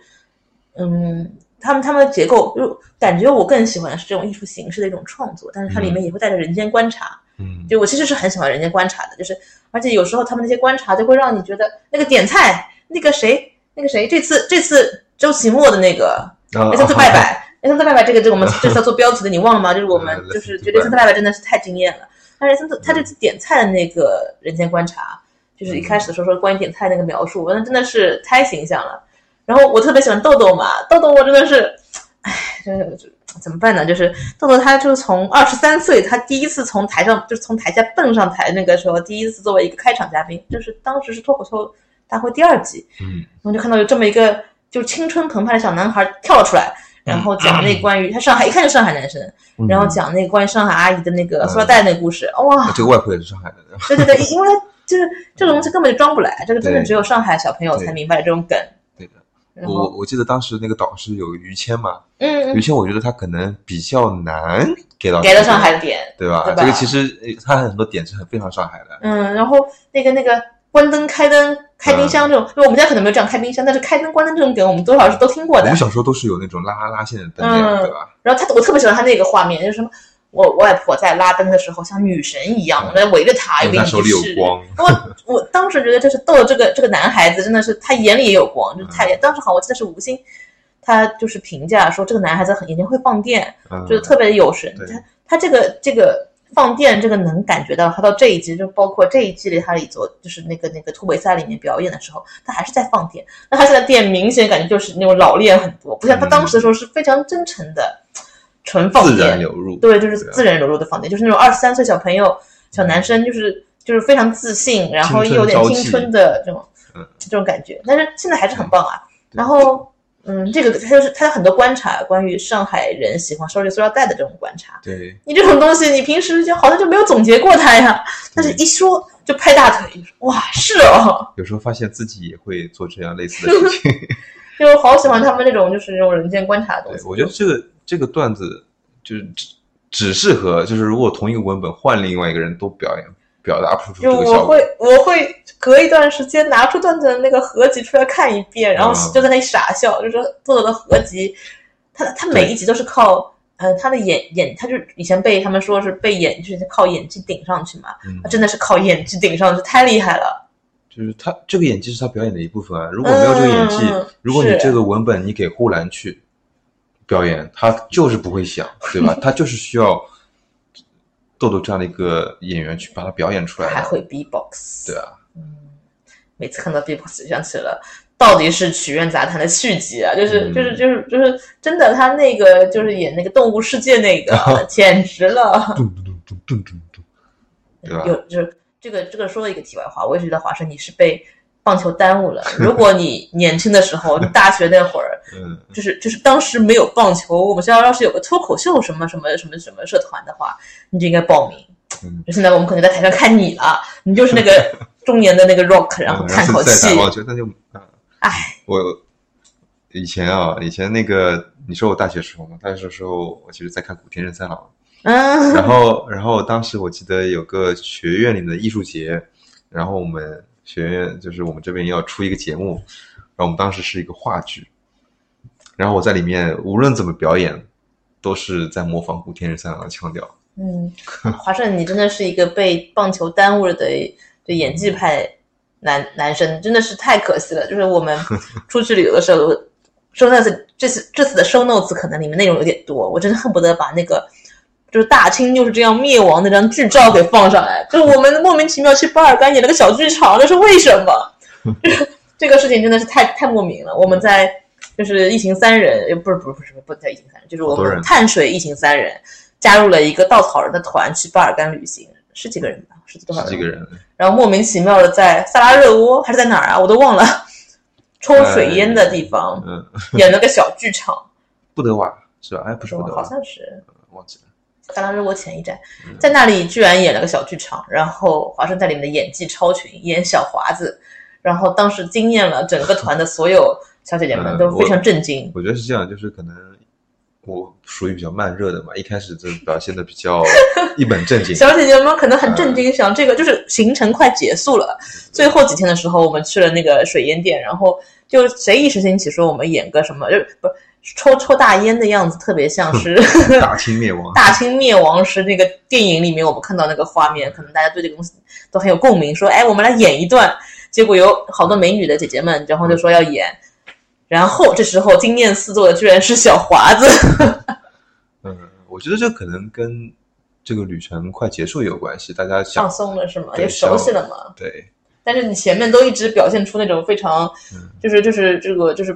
嗯，他们他们的结构，就感觉我更喜欢的是这种艺术形式的一种创作，但是它里面也会带着人间观察。嗯，就我其实是很喜欢人间观察的，就是而且有时候他们那些观察就会让你觉得那个点菜那个谁那个谁这次这次周奇墨的那个啊雷森特拜拜，雷森特拜拜这个这个我们 [laughs] 这次要做标题的，你忘了吗？就是我们呃就是觉得雷森特拜拜真的是太惊艳了。但是雷森特他这次点菜的那个人间观察，就是一开始的时候说关于点菜那个描述，那真的是太形象了。然后我特别喜欢豆豆嘛，豆豆我真的是，唉，真的是怎么办呢？就是豆豆他就是从二十三岁，他第一次从台上就是从台下蹦上台那个时候，第一次作为一个开场嘉宾，就是当时是脱口秀大会第二集，嗯。然后就看到有这么一个就是青春澎湃的小男孩跳了出来，然后讲那 [clears throat] 关于他上海一看就上海男生，嗯。然后讲那个关于上海阿姨的那个塑料袋那个故事，哇，这个外婆也是上海的，[laughs] 对对对，因为 [laughs] 就是这个东西根本就装不来，这个真的只有上海小朋友才明白这种梗。对的。我我记得当时那个导师有于谦嘛，嗯，嗯。于谦我觉得他可能比较难给到给到上海的点，对吧？这个其实呃他很多点是很非常上海的，嗯，然后那个那个关灯、开灯、开冰箱这种，因为我们家可能没有这样开冰箱，但是开灯、关灯这种梗，我们多少是都听过的我们。小时候都是有那种拉拉线的灯那样，嗯对吧？然后他，我特别喜欢他那个画面，就是什么，我我外婆在拉灯的时候像女神一样，在围着他，有个仪他手里有式。光，我 [laughs] 我当时觉得，就是逗这个这个男孩子真的是他眼里也有光，就是太。当时好，我记得是吴昕，他就是评价说这个男孩子很眼睛会放电，嗯就是特别的有神。对他他这个这个放电这个能感觉到，他到这一集就包括这一季里他里做就是那个那个突围赛里面表演的时候，他还是在放电。那他现在电明显感觉就是那种老练很多，不像他当时的时候是非常真诚的纯放自电，然流入，对，就是自然流入的放电，就是那种二十三岁小朋友、小男生，就是就是非常自信，然后又有点青春的这种嗯这种感觉。但是现在还是很棒啊。然后，嗯，这个他就是他有很多观察，关于上海人喜欢收集塑料袋的这种观察。对，你这种东西，你平时就好像就没有总结过它呀，但是一说就拍大腿，哇，是哦，有时候发现自己也会做这样类似的事情。[laughs] 就好喜欢他们那种就是那种人间观察的东对，西。我觉得这个这个段子就是只只适合，就是如果同一个文本换另外一个人都表演表达不出这就个效果。我会我会隔一段时间拿出段子的那个合集出来看一遍，然后嗯就在那里傻笑，就是作者的合集，他他每一集都是靠呃他的演演，他就以前被他们说是被演就是靠演技顶上去嘛，嗯他真的是靠演技顶上去，太厉害了。就是他这个演技是他表演的一部分啊。如果没有这个演技，嗯如果你这个文本你给呼兰去表演，他就是不会想，对吧？[laughs] 他就是需要豆豆这样的一个演员去把它表演出来。还会 B-box，对啊，嗯，每次看到 B-box 就想起了。到底是曲苑杂谈的续集啊，就是嗯就是就是就是真的，他那个就是演那个动物世界那个，[laughs] 简直了。咚咚咚咚咚咚咚，对吧有就是这个这个说了一个题外话，我也觉得华生你是被棒球耽误了。如果你 [laughs] 年轻的时候，大学那会儿，[laughs] 嗯，就是就是当时没有棒球，我们学校要是有个脱口秀什么什么什么什么社团的话，你就应该报名。嗯就现在我们可能在台上看你了，你就是那个 [laughs] 中年的那个 rock，然后嗯叹口气再。打棒球，那就啊，唉，我以前啊，以前那个你说我大学时候嘛，大学时候我其实在看古田任三郎，嗯，然后然后当时我记得有个学院里面的艺术节，然后我们学院就是我们这边要出一个节目，然后我们当时是一个话剧，然后我在里面无论怎么表演，都是在模仿古天乐三郎的腔调。嗯，华盛，你真的是一个被棒球耽误了的的演技派男男生，真的是太可惜了。就是我们 [laughs] 出去旅游的时候，show notes 这次这次的 show notes 可能里面内容有点多，我真的恨不得把那个就是大清就是这样灭亡那张剧照给放上来。就是我们莫名其妙去巴尔干演了个小剧场，这是为什么？[laughs] 这个事情真的是太太莫名了。我们在就是一行三人，呃不是不是不是不叫一行三人，就是我们碳水一行三人加入了一个稻草人的团去巴尔干旅行，十几个人吧，十几多少人？十几个人，然后莫名其妙的在萨拉热窝还是在哪儿啊？我都忘了，抽水烟的地方、嗯，演了个小剧场，[laughs] 布德瓦是吧？哎，不是布德瓦，好像是忘记了。萨拉热窝前一站，嗯在那里居然演了个小剧场，然后华生在里面的演技超群，演小华子，然后当时惊艳了整个团的所有小姐姐们，嗯都非常震惊。我觉得是这样，就是可能我属于比较慢热的嘛，一开始就表现的比较 [laughs] 一本正经。小姐姐们可能很震惊，想这个就是行程快结束了，最后几天的时候，我们去了那个水烟店，然后就谁一时兴起说我们演个什么，就不是抽抽大烟的样子，特别像是大清灭亡，[laughs] 大清灭亡时那个电影里面我们看到那个画面，可能大家对这个东西都很有共鸣，说哎，我们来演一段，结果有好多美女的姐姐们，然后就说要演。然后这时候惊艳四座的居然是小华子，嗯，我觉得这可能跟这个旅程快结束有关系，大家想放松了是吗？也熟悉了嘛。对，但是你前面都一直表现出那种非常，嗯就是就是这个就是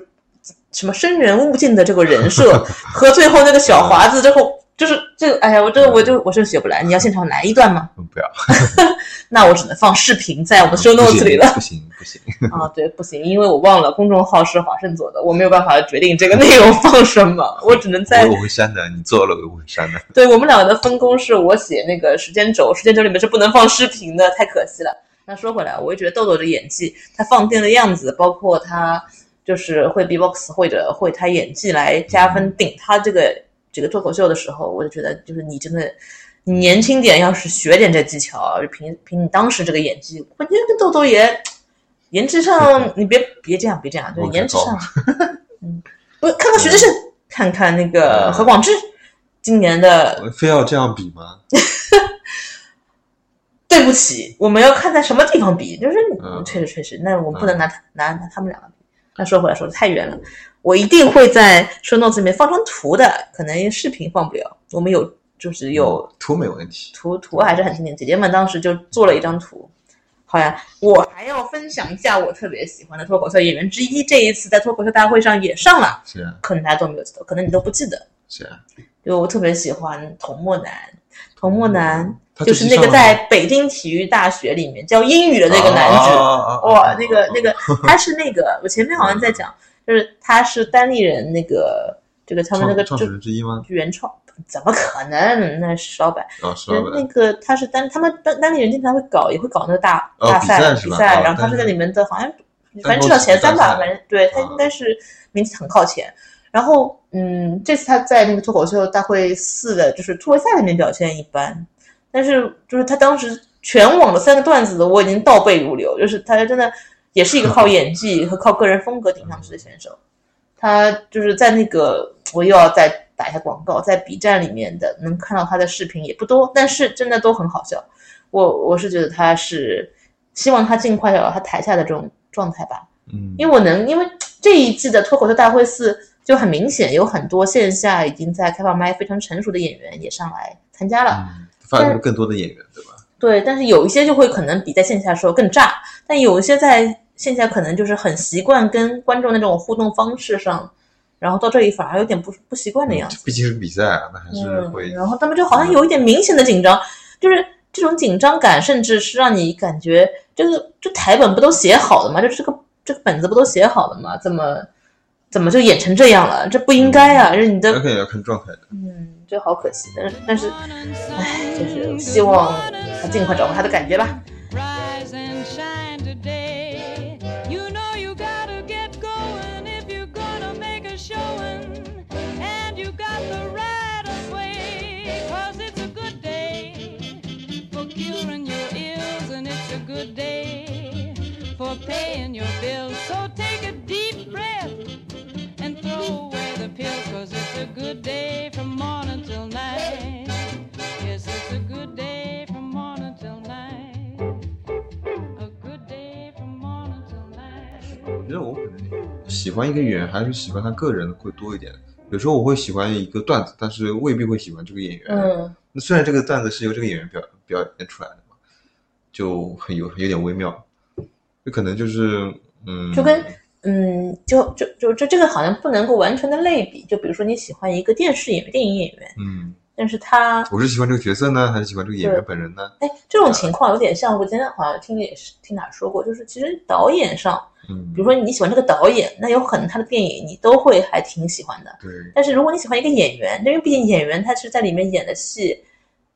什么生人勿近的这个人设，[laughs] 和最后那个小华子最后，就是这个，哎呀，我这个我就我就学不来。你要现场来一段吗？嗯，不要，[laughs] 那我只能放视频在我们 show notes 里了不行不行，[laughs] 啊。对，不行，因为我忘了公众号是华盛做的，我没有办法决定这个内容放什么，我只能在我我会删的，你做了我会删的。对我们两个的分工是我写那个时间轴，时间轴里面是不能放视频的，太可惜了。那说回来，我也觉得豆豆的演技，他放电的样子，包括他就是会 B-box 或者会他演技来加分顶他这个这个脱口秀的时候，我就觉得就是你真的，你年轻点，要是学点这技巧，凭凭你当时这个演技，我觉得跟豆豆也颜值上，你别别这样，别这样，就是颜值上，[laughs] 嗯，不看看徐志胜，看看那个嗯。何广智，今年的我非要这样比吗？[laughs] 对不起，我们要看在什么地方比，就是嗯。确实确实，那我们不能拿他、拿拿他们两个比。那说回来说的太远了，我一定会在 show notes 里面放张图的，可能视频放不了。我们有就是有图没问题，图图还是很经典，姐姐们当时就做了一张图。好呀，我还要分享一下我特别喜欢的脱口秀演员之一，这一次在脱口秀大会上也上了，是啊可能大家都没有记得，可能你都不记得。是啊，就我特别喜欢童漠男，童漠男他就是那个在北京体育大学里面教英语的那个男子。子哇，那个那个，他是那个，我前面好像在讲，就是他是单立人那个这个他们那个创就始人之一吗？原创，怎么可能？那是石老板，那个他是单，他们单单立人经常会搞，也会搞那个大哦大赛比赛然后他是在里面的，好像反正至少前三吧，反正对他啊应该是名次很靠前。然后，嗯，这次他在那个脱口秀大会四的，就是突围赛里面表现一般，但是就是他当时全网的三个段子我已经倒背如流，就是他真的也是一个靠 [laughs] 演技和靠个人风格顶上去的选手。他就是在那个，我又要再打一下广告，在 B 站里面的能看到他的视频也不多，但是真的都很好笑。我我是觉得他是希望他尽快找到他台下的这种状态吧，嗯，因为我能，因为这一季的脱口秀大会四就很明显有很多线下已经在开放麦非常成熟的演员也上来参加了，嗯发展更多的演员，对吧？对，但是有一些就会可能比在线下的时候更炸，但有一些在线下可能就是很习惯跟观众那种互动方式上，然后到这里反而有点不不习惯的样子。毕竟是比赛啊，那还是嗯会，然后他们就好像有一点明显的紧张，就是这种紧张感，甚至是让你感觉这个这台本不都写好了吗？就这个这个本子不都写好了吗？怎么怎么就演成这样了？这不应该啊！这是你的那肯定要看状态的。嗯，这好可惜。但是但是，唉，就是希望他尽快找回他的感觉吧。Rise and shine today. You know you gotta get going if you're gonna make a showing. And you got the right of way. Cause it's a good day for curing your ills. And it's a good day for paying your bills. So take a deep breath and throw away the pills. Cause it's a good day 得我可能喜欢一个演员，还是喜欢他个人会多一点。有时候我会喜欢一个段子，但是未必会喜欢这个演员。嗯，那虽然这个段子是由这个演员表表演出来的嘛，就很有有点微妙。就可能就是嗯，就跟嗯，就就就这这个好像不能够完全的类比。就比如说你喜欢一个电视演、电影演员，嗯，但是他我是喜欢这个角色呢，还是喜欢这个演员本人呢？哎，这种情况有点像我今天好像听也是听哪说过，就是其实导演上，嗯比如，说你喜欢这个导演，那有可能他的电影你都会还挺喜欢的。对，但是如果你喜欢一个演员，因为毕竟演员他是在里面演的戏，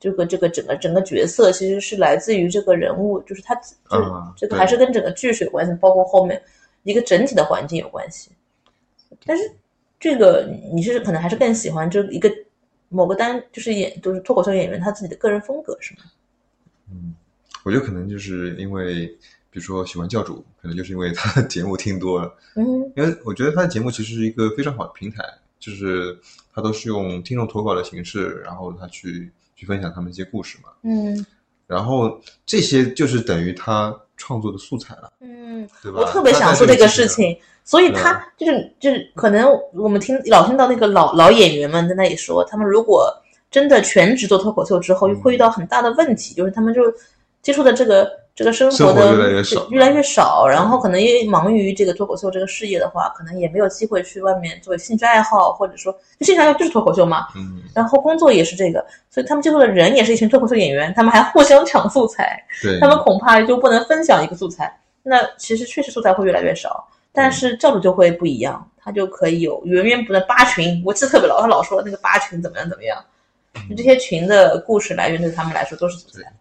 这个这个整个整个角色其实是来自于这个人物，就是他就这个还是跟整个剧是有关系，包括后面一个整体的环境有关系。但是这个你是可能还是更喜欢这一个某个单，就是演就是脱口秀演员他自己的个人风格是吗？嗯，我觉得可能就是因为，比如说喜欢教主，可能就是因为他的节目听多了，嗯因为我觉得他的节目其实是一个非常好的平台，就是他都是用听众投稿的形式，然后他去去分享他们一些故事嘛，嗯然后这些就是等于他创作的素材了，嗯，对吧？我特别想说这个事情，所以他就是就是可能我们听老听到那个老老演员们在那里说，他们如果真的全职做脱口秀之后，嗯。会遇到很大的问题，就是他们就接触的这个这个生生活活的越来越少越来越少，然后可能因为忙于这个脱口秀这个事业的话，可能也没有机会去外面作为兴趣爱好，或者说就兴趣爱好就是脱口秀嘛，嗯，然后工作也是这个，所以他们接触的人也是一群脱口秀演员，他们还互相抢素材，对，他们恐怕就不能分享一个素材。那其实确实素材会越来越少，但是教主就会不一样，他就可以有源源不断八群。我记得特别牢，他老说那个八群怎么样怎么样，就这些群的故事来源对他们来说都是素材。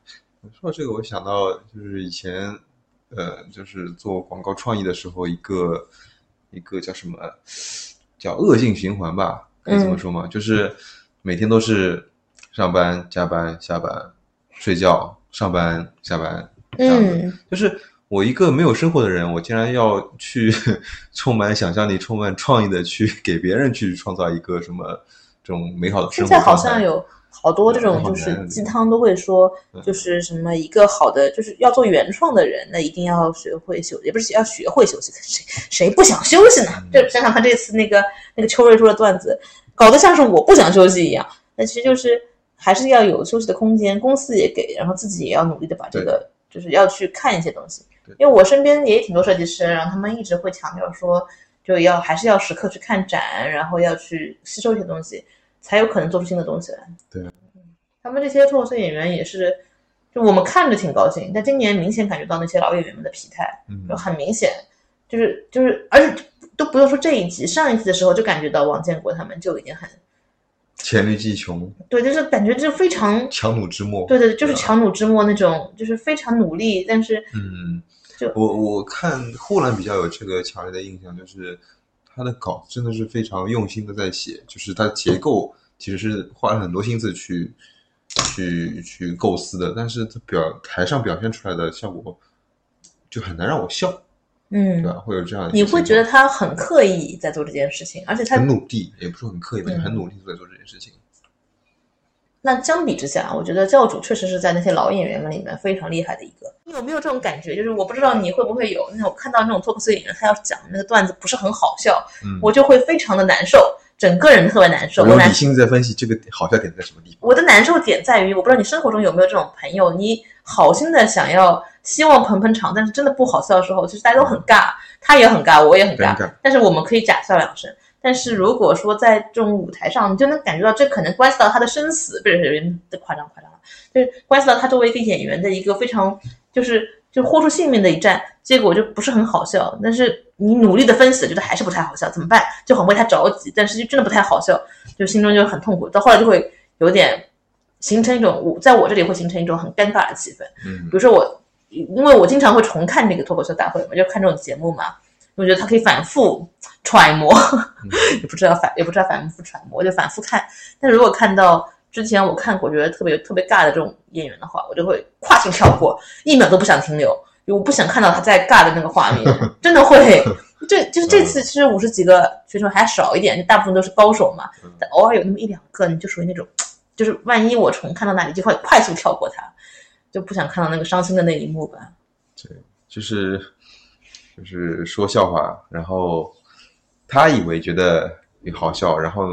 说到这个，我想到就是以前，呃，就是做广告创意的时候，一个一个叫什么，叫恶性循环吧，可以这么说吗？就是每天都是上班、加班、下班、睡觉、上班、下班，这样子。嗯，就是我一个没有生活的人，我竟然要去 [laughs] 充满想象力、充满创意的去 [laughs] 给别人去创造一个什么这种美好的生活现在好像有好多这种就是鸡汤都会说，就是什么一个好的就是要做原创的人，那一定要学会休，也不是要学会休息，谁谁不想休息呢？就想想他这次那个那个邱瑞说的段子，搞得像是我不想休息一样，那其实就是还是要有休息的空间，公司也给，然后自己也要努力的把这个就是要去看一些东西，对因为我身边也挺多设计师，然后他们一直会强调说，就要还是要时刻去看展，然后要去吸收一些东西。才有可能做出新的东西来。对嗯，他们这些脱口秀演员也是，就我们看着挺高兴，但今年明显感觉到那些老演员们的疲态，嗯就很明显，就是就是，而且都不用说这一集，上一集的时候就感觉到王建国他们就已经很黔驴技穷，对，就是感觉就非常强弩之末。对对，就是啊强弩之末那种，就是非常努力，但是嗯，就我我看霍兰比较有这个强烈的印象，就是他的稿真的是非常用心的在写，就是他结构其实是花了很多心思去去去构思的，但是他表台上表现出来的效果就很难让我笑，嗯对，吧？会有这样的你会觉得他很刻意在做这件事情，而且他很努力，也不是很刻意吧，很努力地在做这件事情。那相比之下，我觉得教主确实是在那些老演员们里面非常厉害的一个。你有没有这种感觉？就是我不知道你会不会有那种看到那种脱口秀演员他要讲那个段子不是很好笑，嗯，我就会非常的难受，整个人特别难受。我理性在分析这个好笑点在什么地方。我的难受点在于，我不知道你生活中有没有这种朋友，你好心的想要希望捧捧场，但是真的不好笑的时候，其实大家都很尬，他也很尬，我也很尬，尬但是我们可以假笑两声。但是如果说在这种舞台上，你就能感觉到这可能关系到他的生死，不是不是夸张夸张了，就是关系到他作为一个演员的一个非常就是就豁出性命的一战，结果就不是很好笑。但是你努力的分析，觉得还是不太好笑，怎么办？就很为他着急，但是就真的不太好笑，就心中就很痛苦。到后来就会有点形成一种，我在我这里会形成一种很尴尬的气氛。嗯比如说我，因为我经常会重看那个脱口秀大会嘛，就看这种节目嘛，我觉得他可以反复揣摩，[laughs] 也不知道反也不知道反复揣摩，就反复看。但是如果看到之前我看过觉得特别特别尬的这种演员的话，我就会跨性跳过，一秒都不想停留，因为我不想看到他在尬的那个画面，[laughs] 真的会。这 [laughs] 就是这次其实五十几个选手还少一点，就大部分都是高手嘛，但偶尔有那么一两个，你就属于那种，[tsk] 就是万一我重看到那里，就会快速跳过他，就不想看到那个伤心的那一幕吧。对就是就是说笑话，然后他以为觉得好笑，然后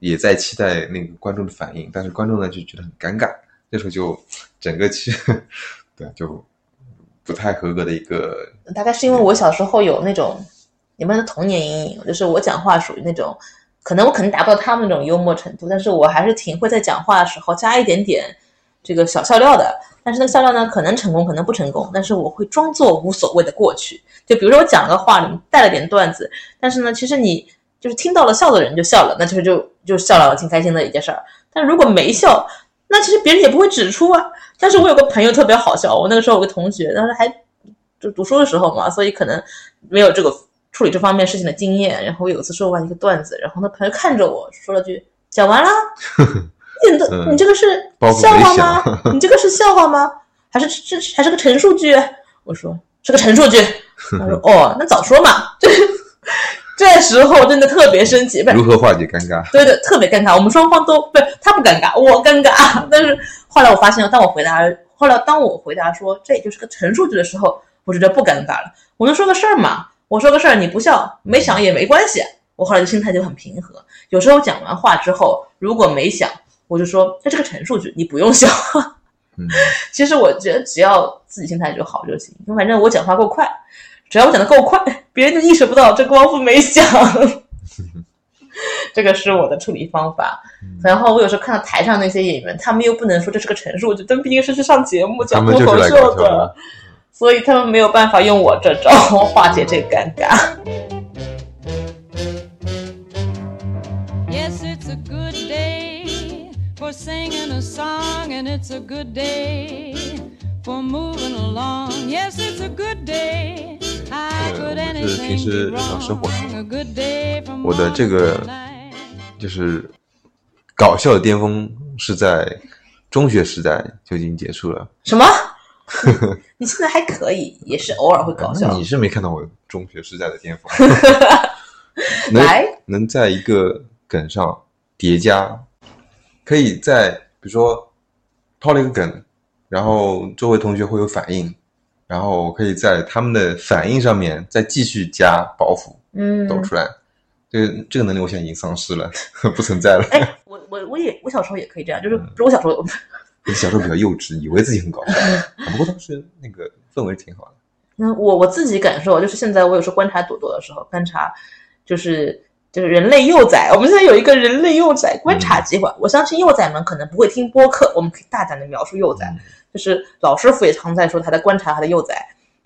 也在期待那个观众的反应，但是观众呢就觉得很尴尬，那时候就整个气，[laughs] 对，就不太合格的一个，大概是因为我小时候有那种你们的童年阴影，就是我讲话属于那种，可能我可能达不到他们那种幽默程度，但是我还是挺会在讲话的时候加一点点这个小笑料的。但是那个笑料呢，可能成功，可能不成功，但是我会装作无所谓的过去。就比如说我讲了个话里面带了点段子，但是呢，其实你就是听到了笑的人就笑了，那就是就就笑了，挺开心的一件事儿。但如果没笑，那其实别人也不会指出啊。但是我有个朋友特别好笑，我那个时候有个同学，当时还就读书的时候嘛，所以可能没有这个处理这方面事情的经验。然后我有一次说完一个段子，然后那朋友看着我说了句：“讲完了。[laughs] ”你的嗯你这个是笑话吗？你这个是笑话吗？还是这还是个陈述句？我说是个陈述句。他说 [laughs] 哦，那早说嘛。这这时候真的特别生气，如何化解尴尬？对对，特别尴尬。我们双方都不是他不尴尬，我尴尬。[laughs] 但是后来我发现，当我回答，后来当我回答说这也就是个陈述句的时候，我觉得不尴尬了。我就说个事儿嘛，我说个事儿，你不笑没想也没关系。我后来的心态就很平和。有时候讲完话之后，如果没想，我就说这是个陈述句，你不用笑。嗯，[laughs] 其实我觉得只要自己心态就好就行，因为反正我讲话够快，只要我讲的够快，别人就意识不到这光复没响。[laughs] 这个是我的处理方法。然后我有时候看到台上那些演员，他们又不能说这是个陈述句，他们毕竟是去上节目讲脱口秀的所以他们没有办法用我这招化解这个尴尬。Singing a song, and it's a good day for moving along. Yes, it's a good day. Could 我们是平时日常生活 wrong? A good day for 我的这个.就是搞笑的巅峰是在中学时代就已经结束了。什么？你现在还可以，也是偶尔会搞笑你。是没看到我中学时代的巅峰，能来，能在一个梗上叠加，可以在比如说抛了一个梗，然后周围同学会有反应，然后可以在他们的反应上面再继续加包袱嗯，抖出来。这个这个能力我现在已经丧失了，[laughs] 不存在了。哎，我我我也我小时候也可以这样，嗯就是不是我小时候，[laughs] 你小时候比较幼稚，以为自己很搞笑，[laughs] 不过当时那个氛围挺好的。那我我自己感受就是现在我有时候观察朵朵的时候，观察就是就是人类幼崽，我们现在有一个人类幼崽观察计划。我相信幼崽们可能不会听播客，我们可以大胆的描述幼崽，就是老师傅也常在说他在观察他的幼崽，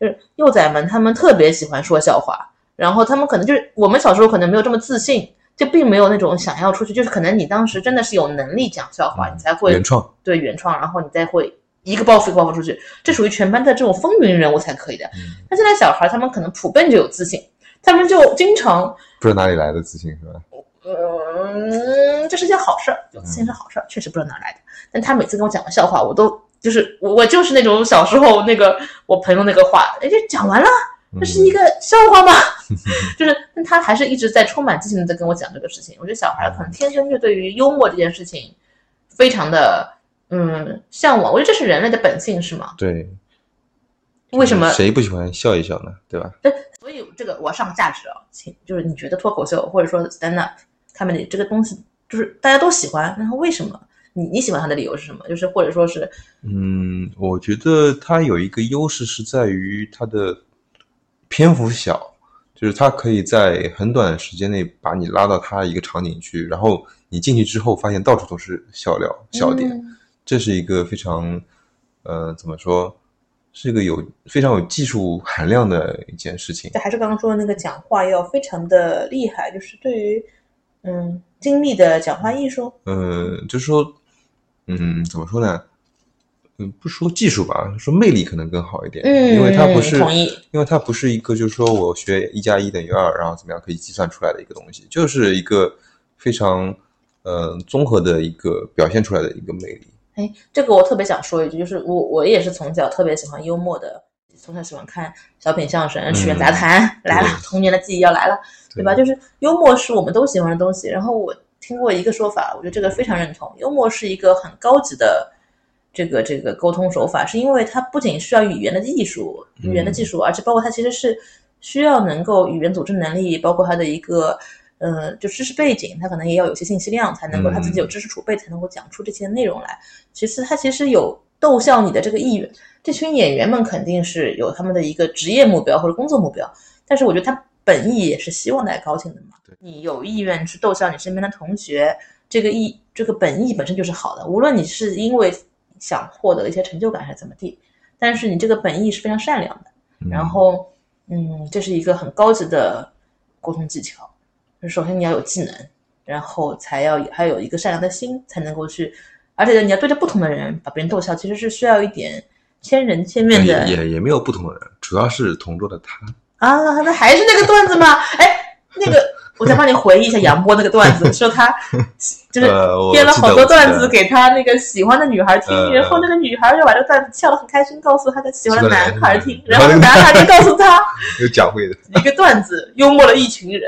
就是幼崽们他们特别喜欢说笑话，然后他们可能就是我们小时候可能没有这么自信。就并没有那种想要出去，就是可能你当时真的是有能力讲笑话，你才会原创，对原创，然后你再会一个包袱一个包袱出去，这属于全班的这种风云人物才可以的。嗯那现在小孩他们可能普遍就有自信，他们就经常，不知道哪里来的自信是吧？嗯，这是件好事儿，有自信是好事儿，确实不知道哪来的。但他每次跟我讲个笑话，我都就是我我就是那种小时候那个我朋友那个话，哎，这讲完了，这是一个笑话吗？[laughs] 就是，但他还是一直在充满自信的在跟我讲这个事情。我觉得小孩可能天生就对于幽默这件事情非常的嗯向往，我觉得这是人类的本性，是吗？对，为什么？谁不喜欢笑一笑呢？对吧？所以这个我要上个价值啊，请就是你觉得脱口秀或者说 stand up comedy 这个东西，就是大家都喜欢，然后为什么？你你喜欢它的理由是什么？就是或者说是嗯，我觉得它有一个优势是在于它的篇幅小，就是它可以在很短的时间内把你拉到它一个场景去，然后你进去之后发现到处都是笑料、笑点，嗯这是一个非常呃怎么说是一个有非常有技术含量的一件事情这。还是刚刚说的那个讲话要非常的厉害，就是对于嗯精密的讲话艺术，嗯，就是说，嗯，怎么说呢？嗯，不说技术吧，说魅力可能更好一点。嗯因为它不是，因为它不是一个就是说我学一加一等于二，然后怎么样可以计算出来的一个东西，就是一个非常呃综合的一个表现出来的一个魅力。哎，这个我特别想说一句，就是我我也是从小特别喜欢幽默的，从小喜欢看小品相声、曲苑杂谈、来了，童年的记忆要来了，对吧？就是幽默是我们都喜欢的东西。然后我听过一个说法，我觉得这个非常认同，幽默是一个很高级的这个这个沟通手法，是因为它不仅需要语言的艺术、语言的技术，而且包括它其实是需要能够语言组织能力，包括它的一个。呃，就知识背景，他可能也要有些信息量，才能够他自己有知识储备，才能够讲出这些内容来。其次，他其实有逗笑你的这个意愿。这群演员们肯定是有他们的一个职业目标或者工作目标，但是我觉得他本意也是希望大家高兴的嘛。你有意愿去逗笑你身边的同学，这个意这个本意本身就是好的。无论你是因为想获得一些成就感还是怎么地，但是你这个本意是非常善良的。然后，嗯，这是一个很高级的沟通技巧。首先你要有技能，然后才要还有一个善良的心，才能够去，而且你要对着不同的人把别人逗笑，其实是需要一点千人千面的也也也没有不同的人，主要是同桌的他。啊，那还是那个段子吗？哎，那个我再帮你回忆一下杨波那个段子，说他 [laughs] 就是编了好多段子给他那个喜欢的女孩听，呃然后那个女孩就把这个段子笑得很开心，告诉他的喜欢的喜欢的男孩听，然后男孩就告诉他 [laughs] 有讲会的，一个段子幽默了一群人，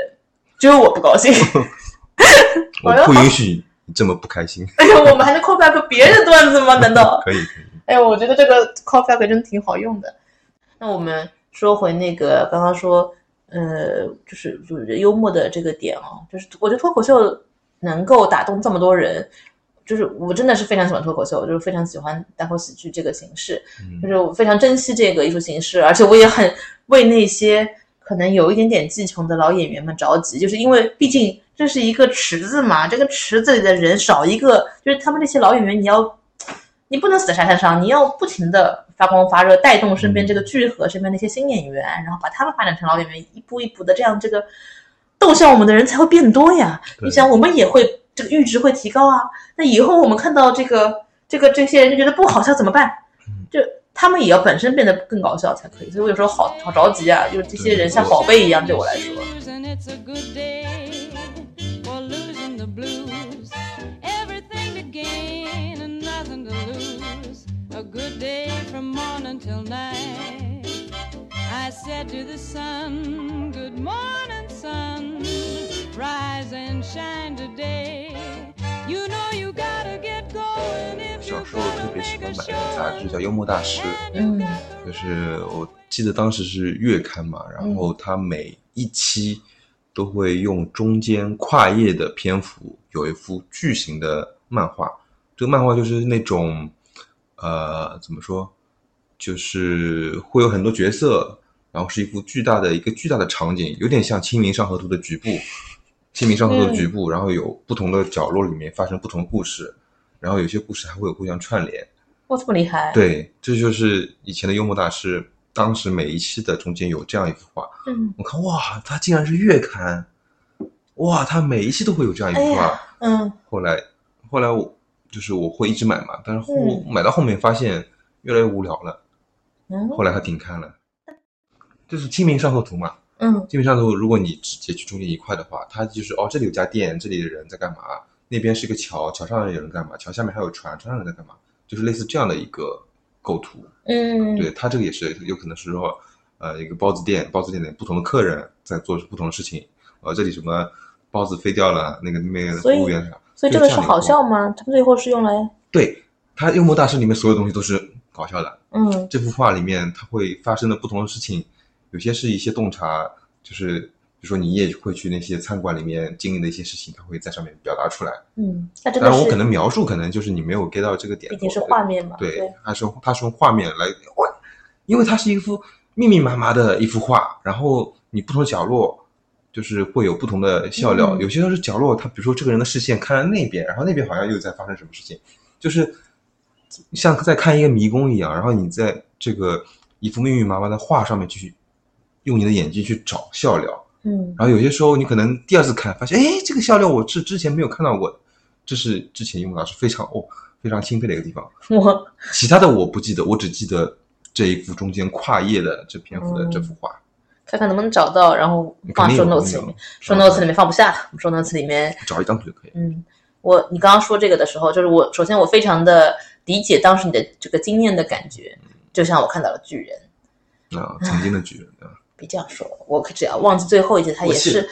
只有我不高兴。[laughs] 我不允许你这么不开心。哎呀，我们还能 call back 别人的段子吗？难道？可以可以，哎呀，我觉得这个 call back 真的挺好用的。那我们说回那个刚刚说，呃，就是就是幽默的这个点哦，就是我觉得脱口秀能够打动这么多人，就是我真的是非常喜欢脱口秀，就是非常喜欢单口喜剧这个形式，嗯就是我非常珍惜这个艺术形式，而且我也很为那些可能有一点点技穷的老演员们着急，就是因为毕竟这是一个池子嘛，这个池子里的人少一个，就是他们这些老演员，你要你不能死在沙滩上，你要不停的发光发热，带动身边这个聚合身边那些新演员，然后把他们发展成老演员，一步一步的这样这个逗笑我们的人才会变多呀。你想，我们也会这个阈值会提高啊。那以后我们看到这个这个这些人就觉得不好笑怎么办？就他们也要本身变得更搞笑才可以。所以我有时候好好着急啊，就是这些人像宝贝一样对我来说。And it's a good day for losing the blues. Everything to gain nothing to lose. A good day from morning till night. I said to the sun, Good morning, sun. Rise and shine today. You know 小时候特别喜欢买一个杂志叫《幽默大师》，嗯。就是我记得当时是月刊嘛，然后它每一期都会用中间跨页的篇幅有一幅巨型的漫画，这个漫画就是那种呃怎么说，就是会有很多角色，然后是一幅巨大的一个巨大的场景，有点像《清明上河图》的局部，《清明上河图》的局部，然后有不同的角落里面发生不同的故事，然后有些故事还会有互相串联。哇，这么厉害！，对，这就是以前的幽默大师，当时每一期的中间有这样一幅画，嗯，我看哇，他竟然是月刊，哇，他每一期都会有这样一幅画。哎，嗯后来，后来我就是我会一直买嘛，但是后、嗯买到后面发现越来越无聊了，嗯后来他停刊了。就是《清明上河图》嘛，嗯《清明上河图》，如果你只截取中间一块的话，它就是哦，这里有家店，这里的人在干嘛？那边是个桥，桥上有人干嘛？桥下面还有船，船上人在干嘛？就是类似这样的一个构图。嗯，对他这个也是有可能是说，呃，一个包子店，包子店里不同的客人在做不同的事情，呃，这里什么包子飞掉了，那个那边服务员啥，所以这个是好笑吗？他们最后是用来对他幽默大师里面所有东西都是搞笑的。嗯这幅画里面它会发生的不同的事情，有些是一些洞察，就是比如说你也会去那些餐馆里面经历的一些事情，他会在上面表达出来。嗯，那真的是当然我可能描述可能就是你没有 get 到这个点，毕竟是画面嘛，对，他是他是用画面来，因为它是一幅密密麻麻的一幅画，然后你不同角落就是会有不同的笑料，嗯有些时候是角落，他比如说这个人的视线看了那边，然后那边好像又在发生什么事情，就是像在看一个迷宫一样，然后你在这个一幅密密麻麻的画上面去用你的眼睛去找笑料，嗯然后有些时候你可能第二次看发现，哎，这个笑料我是之前没有看到过的，这是之前用到是非常哦非常钦佩的一个地方。我 [laughs] 其他的我不记得，我只记得这一幅中间跨页的这篇幅的嗯这幅画。看看能不能找到，然后放肯定 show notes 里面，show notes 里面放不下，show notes 里面找一张图就可以。嗯，我你刚刚说这个的时候，就是我首先我非常的理解当时你的这个经验的感觉，就像我看到了巨人，啊，曾经的巨人？别这样说，我只要忘记最后一集，他也是。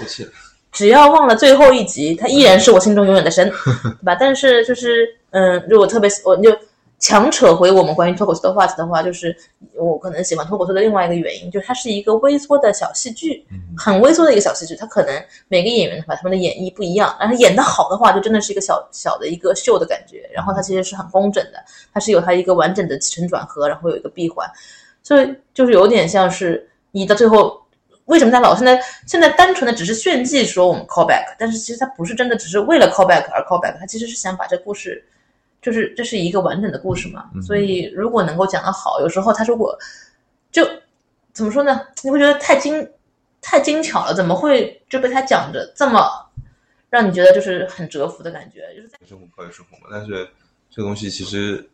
只要忘了最后一集，他依然是我心中永远的神，[laughs] 对吧？但是就是嗯，如果特别我就强扯回我们关于脱口秀的话题的话，就是我可能喜欢脱口秀的另外一个原因，就是它是一个微缩的小戏剧，嗯很微缩的一个小戏剧，它可能每个演员把他们的演绎不一样，但是演得好的话，就真的是一个小小的一个秀的感觉。然后它其实是很工整的，它是有它一个完整的起承转合，然后有一个闭环，所以就是有点像是你到最后。为什么他老现在现在单纯的只是炫技说我们 callback，但是其实他不是真的只是为了 callback 而 callback，他其实是想把这故事，就是这是一个完整的故事嘛。嗯所以如果能够讲得好，有时候他如果就怎么说呢？你会觉得太精太精巧了，怎么会就被他讲着这么让你觉得就是很折服的感觉？就是在生活靠有生活嘛，但是这个东西其实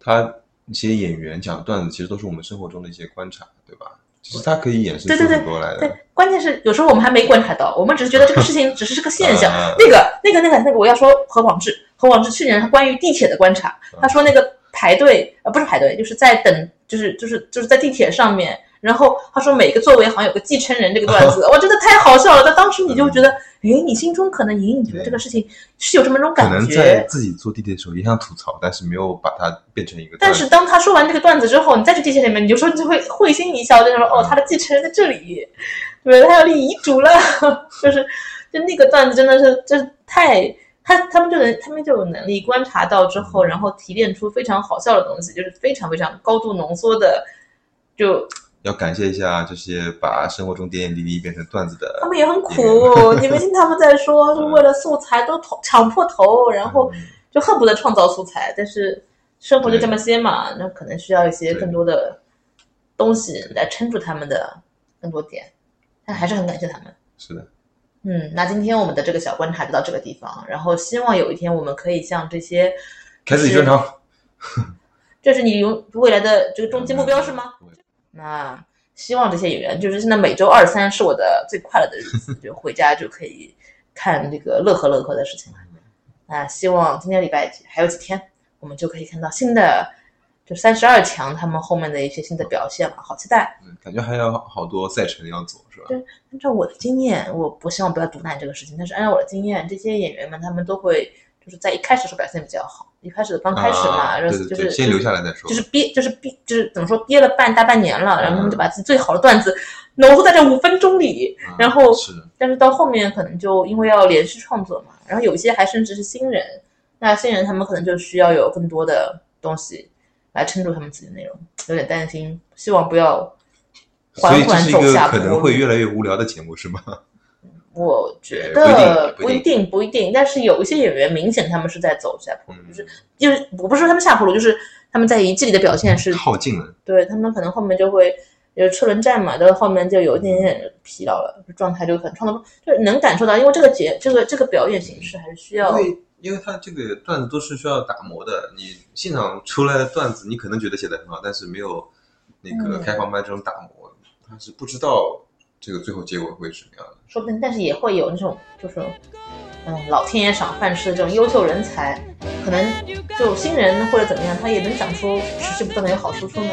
他一些演员讲段子，其实都是我们生活中的一些观察，对吧？其实它可以衍生出对对对很多来的。对，关键是有时候我们还没观察到，我们只是觉得这个事情 [laughs] 只是个现象。啊那个、那个、那个、那个，我要说何广智，何广智去年他关于地铁的观察，他说那个排队呃不是排队，就是在等，就是就是就是在地铁上面，然后他说每个座位好像有个继承人这个段子，[laughs] 我，真的太好笑了。但当时你就觉得，诶，你心中可能隐隐觉得这个事情是有这么一种感觉可能在觉。自己坐地铁的时候也想吐槽，但是没有把它变成一个。但是当他说完这个段子之后，你再去地铁里面，你就说你就会会心一笑，就是说哦，他的继承人在这里，对，他要立遗嘱了，就是就那个段子真的是就是太他他们就能他们就有能力观察到之后，然后提炼出非常好笑的东西，就是非常非常高度浓缩的，就要感谢一下这些把生活中点点滴滴变成段子的。他们也很苦，[laughs] 你没听他们在说，[laughs] 是为了素材都头抢破头，然后嗯就恨不得创造素材，但是生活就这么些嘛，那可能需要一些更多的东西来撑住他们的更多点，但还是很感谢他们。是的，嗯，那今天我们的这个小观察就到这个地方，然后希望有一天我们可以像这些，开自己专场。[laughs] 这是你永未来的这个终极目标是吗？那希望这些演员，就是现在每周二三是我的最快乐的日子，[laughs] 就回家就可以看这个乐呵乐呵的事情了。那希望今天礼拜几还有几天，我们就可以看到新的，就三十二强他们后面的一些新的表现了，好期待。嗯感觉还有好多赛程要走，是吧？对按照我的经验，我不希望不要毒奶这个事情，但是按照我的经验，这些演员们他们都会就是在一开始的时候表现比较好，一开始刚开始嘛，啊然后就是先留下来再说。就是憋，就是憋，就是怎么说，憋了半大半年了，然后他们就把自己最好的段子浓缩在这五分钟里，啊然后是，但是到后面可能就因为要连续创作嘛，然后有一些还甚至是新人，那新人他们可能就需要有更多的东西来撑住他们自己的内容，有点担心，希望不要所缓缓以这是一个走下坡路。可能会越来越无聊的节目，是吗？我觉得不一定不一定。但是有一些演员明显他们是在走下坡路，嗯。就是就是我不是说他们下坡路，就是他们在一季里的表现是耗尽了，对他们可能后面就会有车轮战嘛，到后面就有一点点疲劳了，状态就很创作不，就是能感受到，因为这个节这个这个表演形式还是需要因为因为他这个段子都是需要打磨的，你现场出来的段子，你可能觉得写的很好，但是没有那个嗯。开放麦这种打磨，他是不知道这个最后结果会是什么样的。说不定，但是也会有那种就是嗯老天爷赏饭吃的这种优秀人才，可能就新人或者怎么样，他也能讲出持续不断的有好输出呢。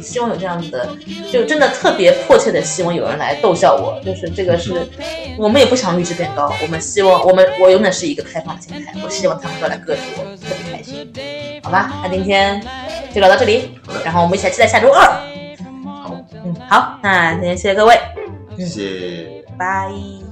希望有这样子的，就真的特别迫切的希望有人来逗笑我，就是这个是我们也不想阈值变高，我们希望我们我永远是一个开放的心态，我希望他们都来歌我，特别开心。好吧，那今天就聊到这里，然后我们一起来期待下周二。好，嗯，好，那今天谢谢各位，谢谢。拜。